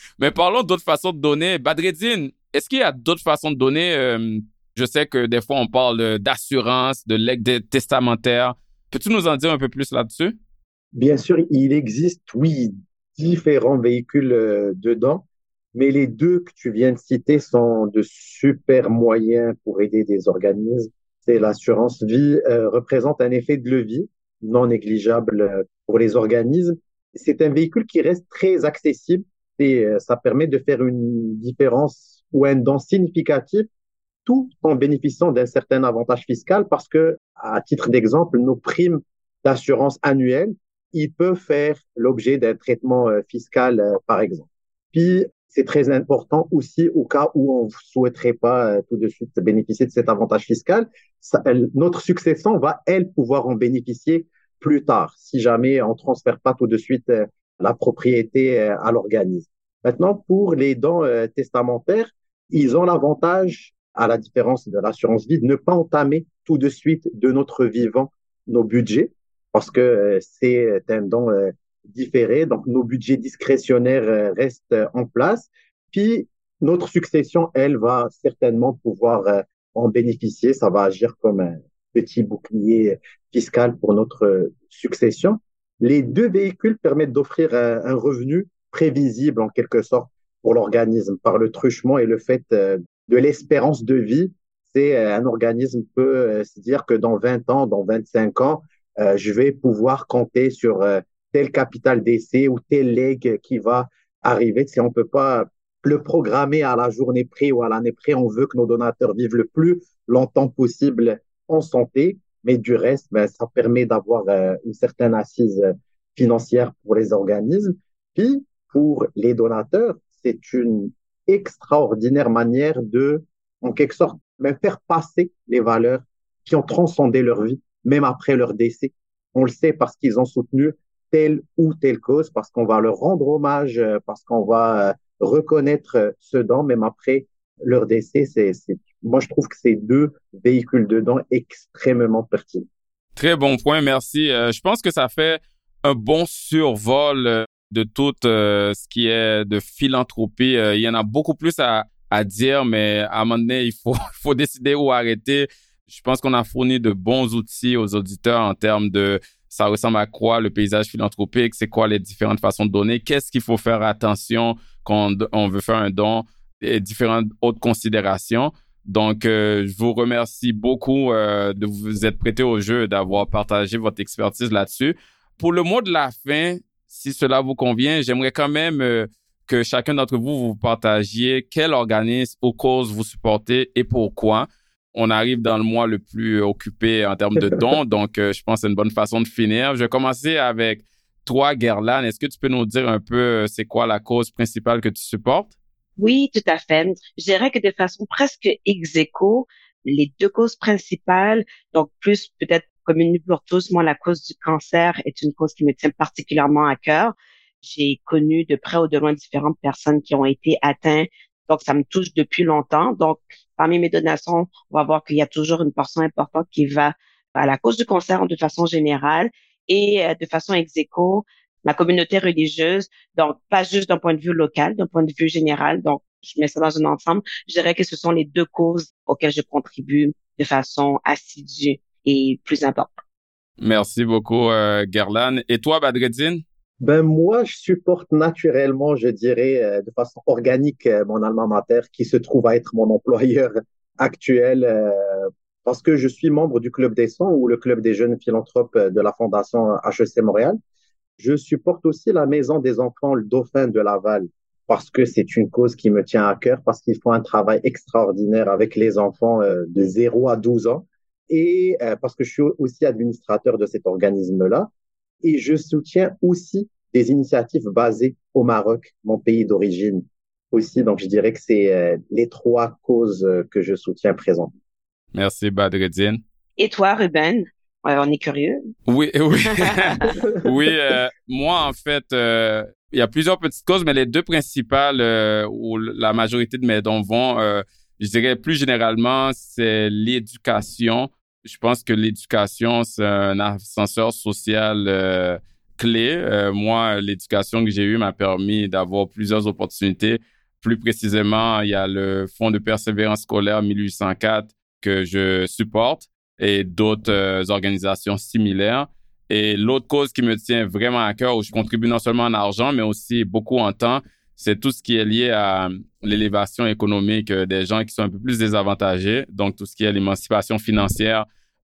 mais parlons d'autres façons de donner. Badreddine, est-ce qu'il y a d'autres façons de donner? Euh, je sais que des fois, on parle d'assurance, de legs testamentaire. Peux-tu nous en dire un peu plus là-dessus? Bien sûr, il existe, oui, différents véhicules euh, dedans, mais les deux que tu viens de citer sont de super moyens pour aider des organismes. C'est l'assurance vie euh, représente un effet de levier non négligeable pour les organismes. C'est un véhicule qui reste très accessible et ça permet de faire une différence ou un don significatif tout en bénéficiant d'un certain avantage fiscal parce que, à titre d'exemple, nos primes d'assurance annuelles, ils peuvent faire l'objet d'un traitement euh, fiscal, euh, par exemple. Puis, c'est très important aussi au cas où on ne souhaiterait pas euh, tout de suite bénéficier de cet avantage fiscal. notre succession va, elle, pouvoir en bénéficier plus tard, si jamais on transfère pas tout de suite la propriété à l'organisme. Maintenant, pour les dons testamentaires, ils ont l'avantage, à la différence de l'assurance vie, de ne pas entamer tout de suite de notre vivant nos budgets, parce que euh, c'est un don euh, différé, donc nos budgets discrétionnaires euh, restent en place. Puis notre succession, elle, va certainement pouvoir en bénéficier. Ça va agir comme un petit bouclier fiscale pour notre succession. Les deux véhicules permettent d'offrir un, revenu prévisible en quelque sorte pour l'organisme par le truchement et le fait de l'espérance de vie. C'est un organisme peut se dire que dans 20 ans, dans 25 ans, je vais pouvoir compter sur tel capital d'essai ou tel leg qui va arriver. Si on peut pas le programmer à la journée près ou à l'année près, on veut que nos donateurs vivent le plus longtemps possible en santé, mais du reste, ben, ça permet d'avoir euh, une certaine assise financière pour les organismes. Puis, pour les donateurs, c'est une extraordinaire manière de, en quelque sorte, même faire passer les valeurs qui ont transcendé leur vie, même après leur décès. On le sait parce qu'ils ont soutenu telle ou telle cause, parce qu'on va leur rendre hommage, euh, parce qu'on va euh, reconnaître ce don, même après leur décès. C'est, moi, je trouve que ces deux véhicules de dons extrêmement pertinents. Très bon point, merci. Euh, je pense que ça fait un bon survol de tout ce qui est de philanthropie. il y en a beaucoup plus à, à dire, mais à un moment donné, il faut, faut décider où arrêter. Je pense qu'on a fourni de bons outils aux auditeurs en termes de ça ressemble à quoi le paysage philanthropique, c'est quoi les différentes façons de donner, qu'est-ce qu'il faut faire attention quand on veut faire un don et différentes autres considérations? Donc, euh, je vous remercie beaucoup euh, de vous être prêté au jeu d'avoir partagé votre expertise là-dessus. Pour le mot de la fin, si cela vous convient, j'aimerais quand même euh, que chacun d'entre vous vous partagiez quel organisme ou cause vous supportez et pourquoi on arrive dans le mois le plus occupé en termes de dons. donc, euh, je pense que c'est une bonne façon de finir. Je vais commencer avec toi, Gerlan. Est-ce que tu peux nous dire un peu euh, c'est quoi la cause principale que tu supportes? Oui, tout à fait. Je dirais que de façon presque ex aequo, les deux causes principales, donc plus peut-être commune pour tous, moi, la cause du cancer est une cause qui me tient particulièrement à cœur. J'ai connu de près ou de loin différentes personnes qui ont été atteintes donc, ça me touche depuis longtemps. Donc, parmi mes donations, on va voir qu'il y a toujours une portion importante qui va à la cause du cancer de façon générale et euh, de façon ex aequo, la communauté religieuse. Donc, pas juste d'un point de vue local, d'un point de vue général. Donc, je mets ça dans un ensemble. Je dirais que ce sont les deux causes auxquelles je contribue de façon assidue et plus importante. Merci beaucoup, euh, Gerlan. Et toi, Badreddine? Ben moi, je supporte naturellement, je dirais, euh, de façon organique, euh, mon alma mater, qui se trouve à être mon employeur actuel, euh, parce que je suis membre du Club des 100 ou le Club des jeunes philanthropes de la Fondation HEC Montréal. Je supporte aussi la Maison des enfants, le Dauphin de Laval, parce que c'est une cause qui me tient à cœur, parce qu'ils font un travail extraordinaire avec les enfants de 0 à 12 ans, et parce que je suis aussi administrateur de cet organisme-là et je soutiens aussi des initiatives basées au Maroc, mon pays d'origine aussi. Donc, je dirais que c'est euh, les trois causes euh, que je soutiens présentes. Merci, Badreddine. Et toi, Ruben? on est curieux. Oui, oui. oui, euh, moi, en fait, il y a plusieurs petites causes, mais les deux principales où la majorité de mes dons vont, je dirais plus généralement, c'est l'éducation je pense que l'éducation, c'est un ascenseur social euh, clé. Euh, moi, l'éducation que j'ai eue m'a permis d'avoir plusieurs opportunités. Plus précisément, il y a le Fonds de persévérance scolaire 1804 que je supporte et d'autres euh, organisations similaires. Et l'autre cause qui me tient vraiment à cœur, où je contribue non seulement en argent, mais aussi beaucoup en temps, c'est tout ce qui est lié à l'élévation économique des gens qui sont un peu plus désavantagés. Donc, tout ce qui est l'émancipation financière,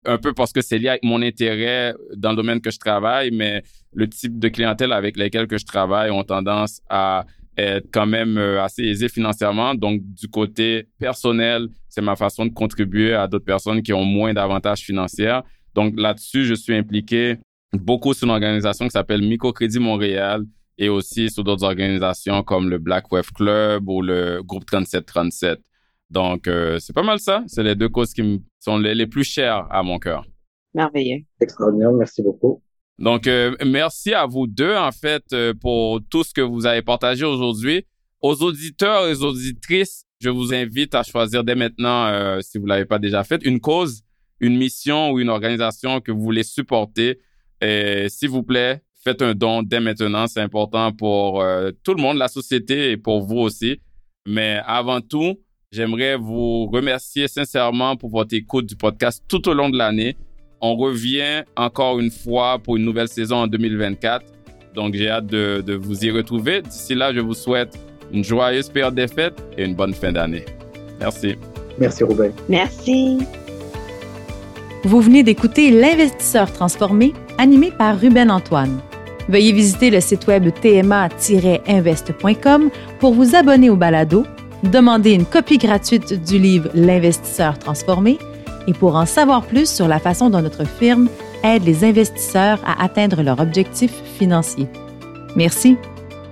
un peu parce que c'est lié avec mon intérêt dans le domaine que je travaille, mais le type de clientèle avec lesquels que je travaille ont tendance à être quand même euh, assez aisés financièrement. Donc, du côté personnel, c'est ma façon de contribuer à d'autres personnes qui ont moins d'avantages financiers. Donc, là-dessus, je suis impliqué beaucoup sur une organisation qui s'appelle Microcrédit Montréal et aussi sur d'autres organisations comme le Black Web Club ou le groupe 3737. Donc, euh, c'est pas mal ça. C'est les deux causes qui me sont les, plus chères à mon cœur. Merveilleux. Extraordinaire. Merci beaucoup. Donc, euh, merci à vous deux, en fait, euh, pour tout ce que vous avez partagé aujourd'hui. Aux auditeurs et aux auditrices, je vous invite à choisir dès maintenant, si vous l'avez pas déjà fait, une cause, une mission ou une organisation que vous voulez supporter. Et s'il vous plaît, faites un don dès maintenant. C'est important pour tout le monde, la société et pour vous aussi. Mais avant tout, J'aimerais vous remercier sincèrement pour votre écoute du podcast tout au long de l'année. on revient encore une fois pour une nouvelle saison en 2024. Donc, j'ai hâte de, de vous y retrouver. D'ici là, je vous souhaite une joyeuse période des fêtes et une bonne fin d'année. Merci. Merci, Ruben. Merci. Vous venez d'écouter L'investisseur transformé, animé par Ruben Antoine. Veuillez visiter le site web tma-invest.com pour vous abonner au balado, demander une copie gratuite du livre L'investisseur transformé et pour en savoir plus sur la façon dont notre firme aide les investisseurs à atteindre leurs objectifs financiers. Merci.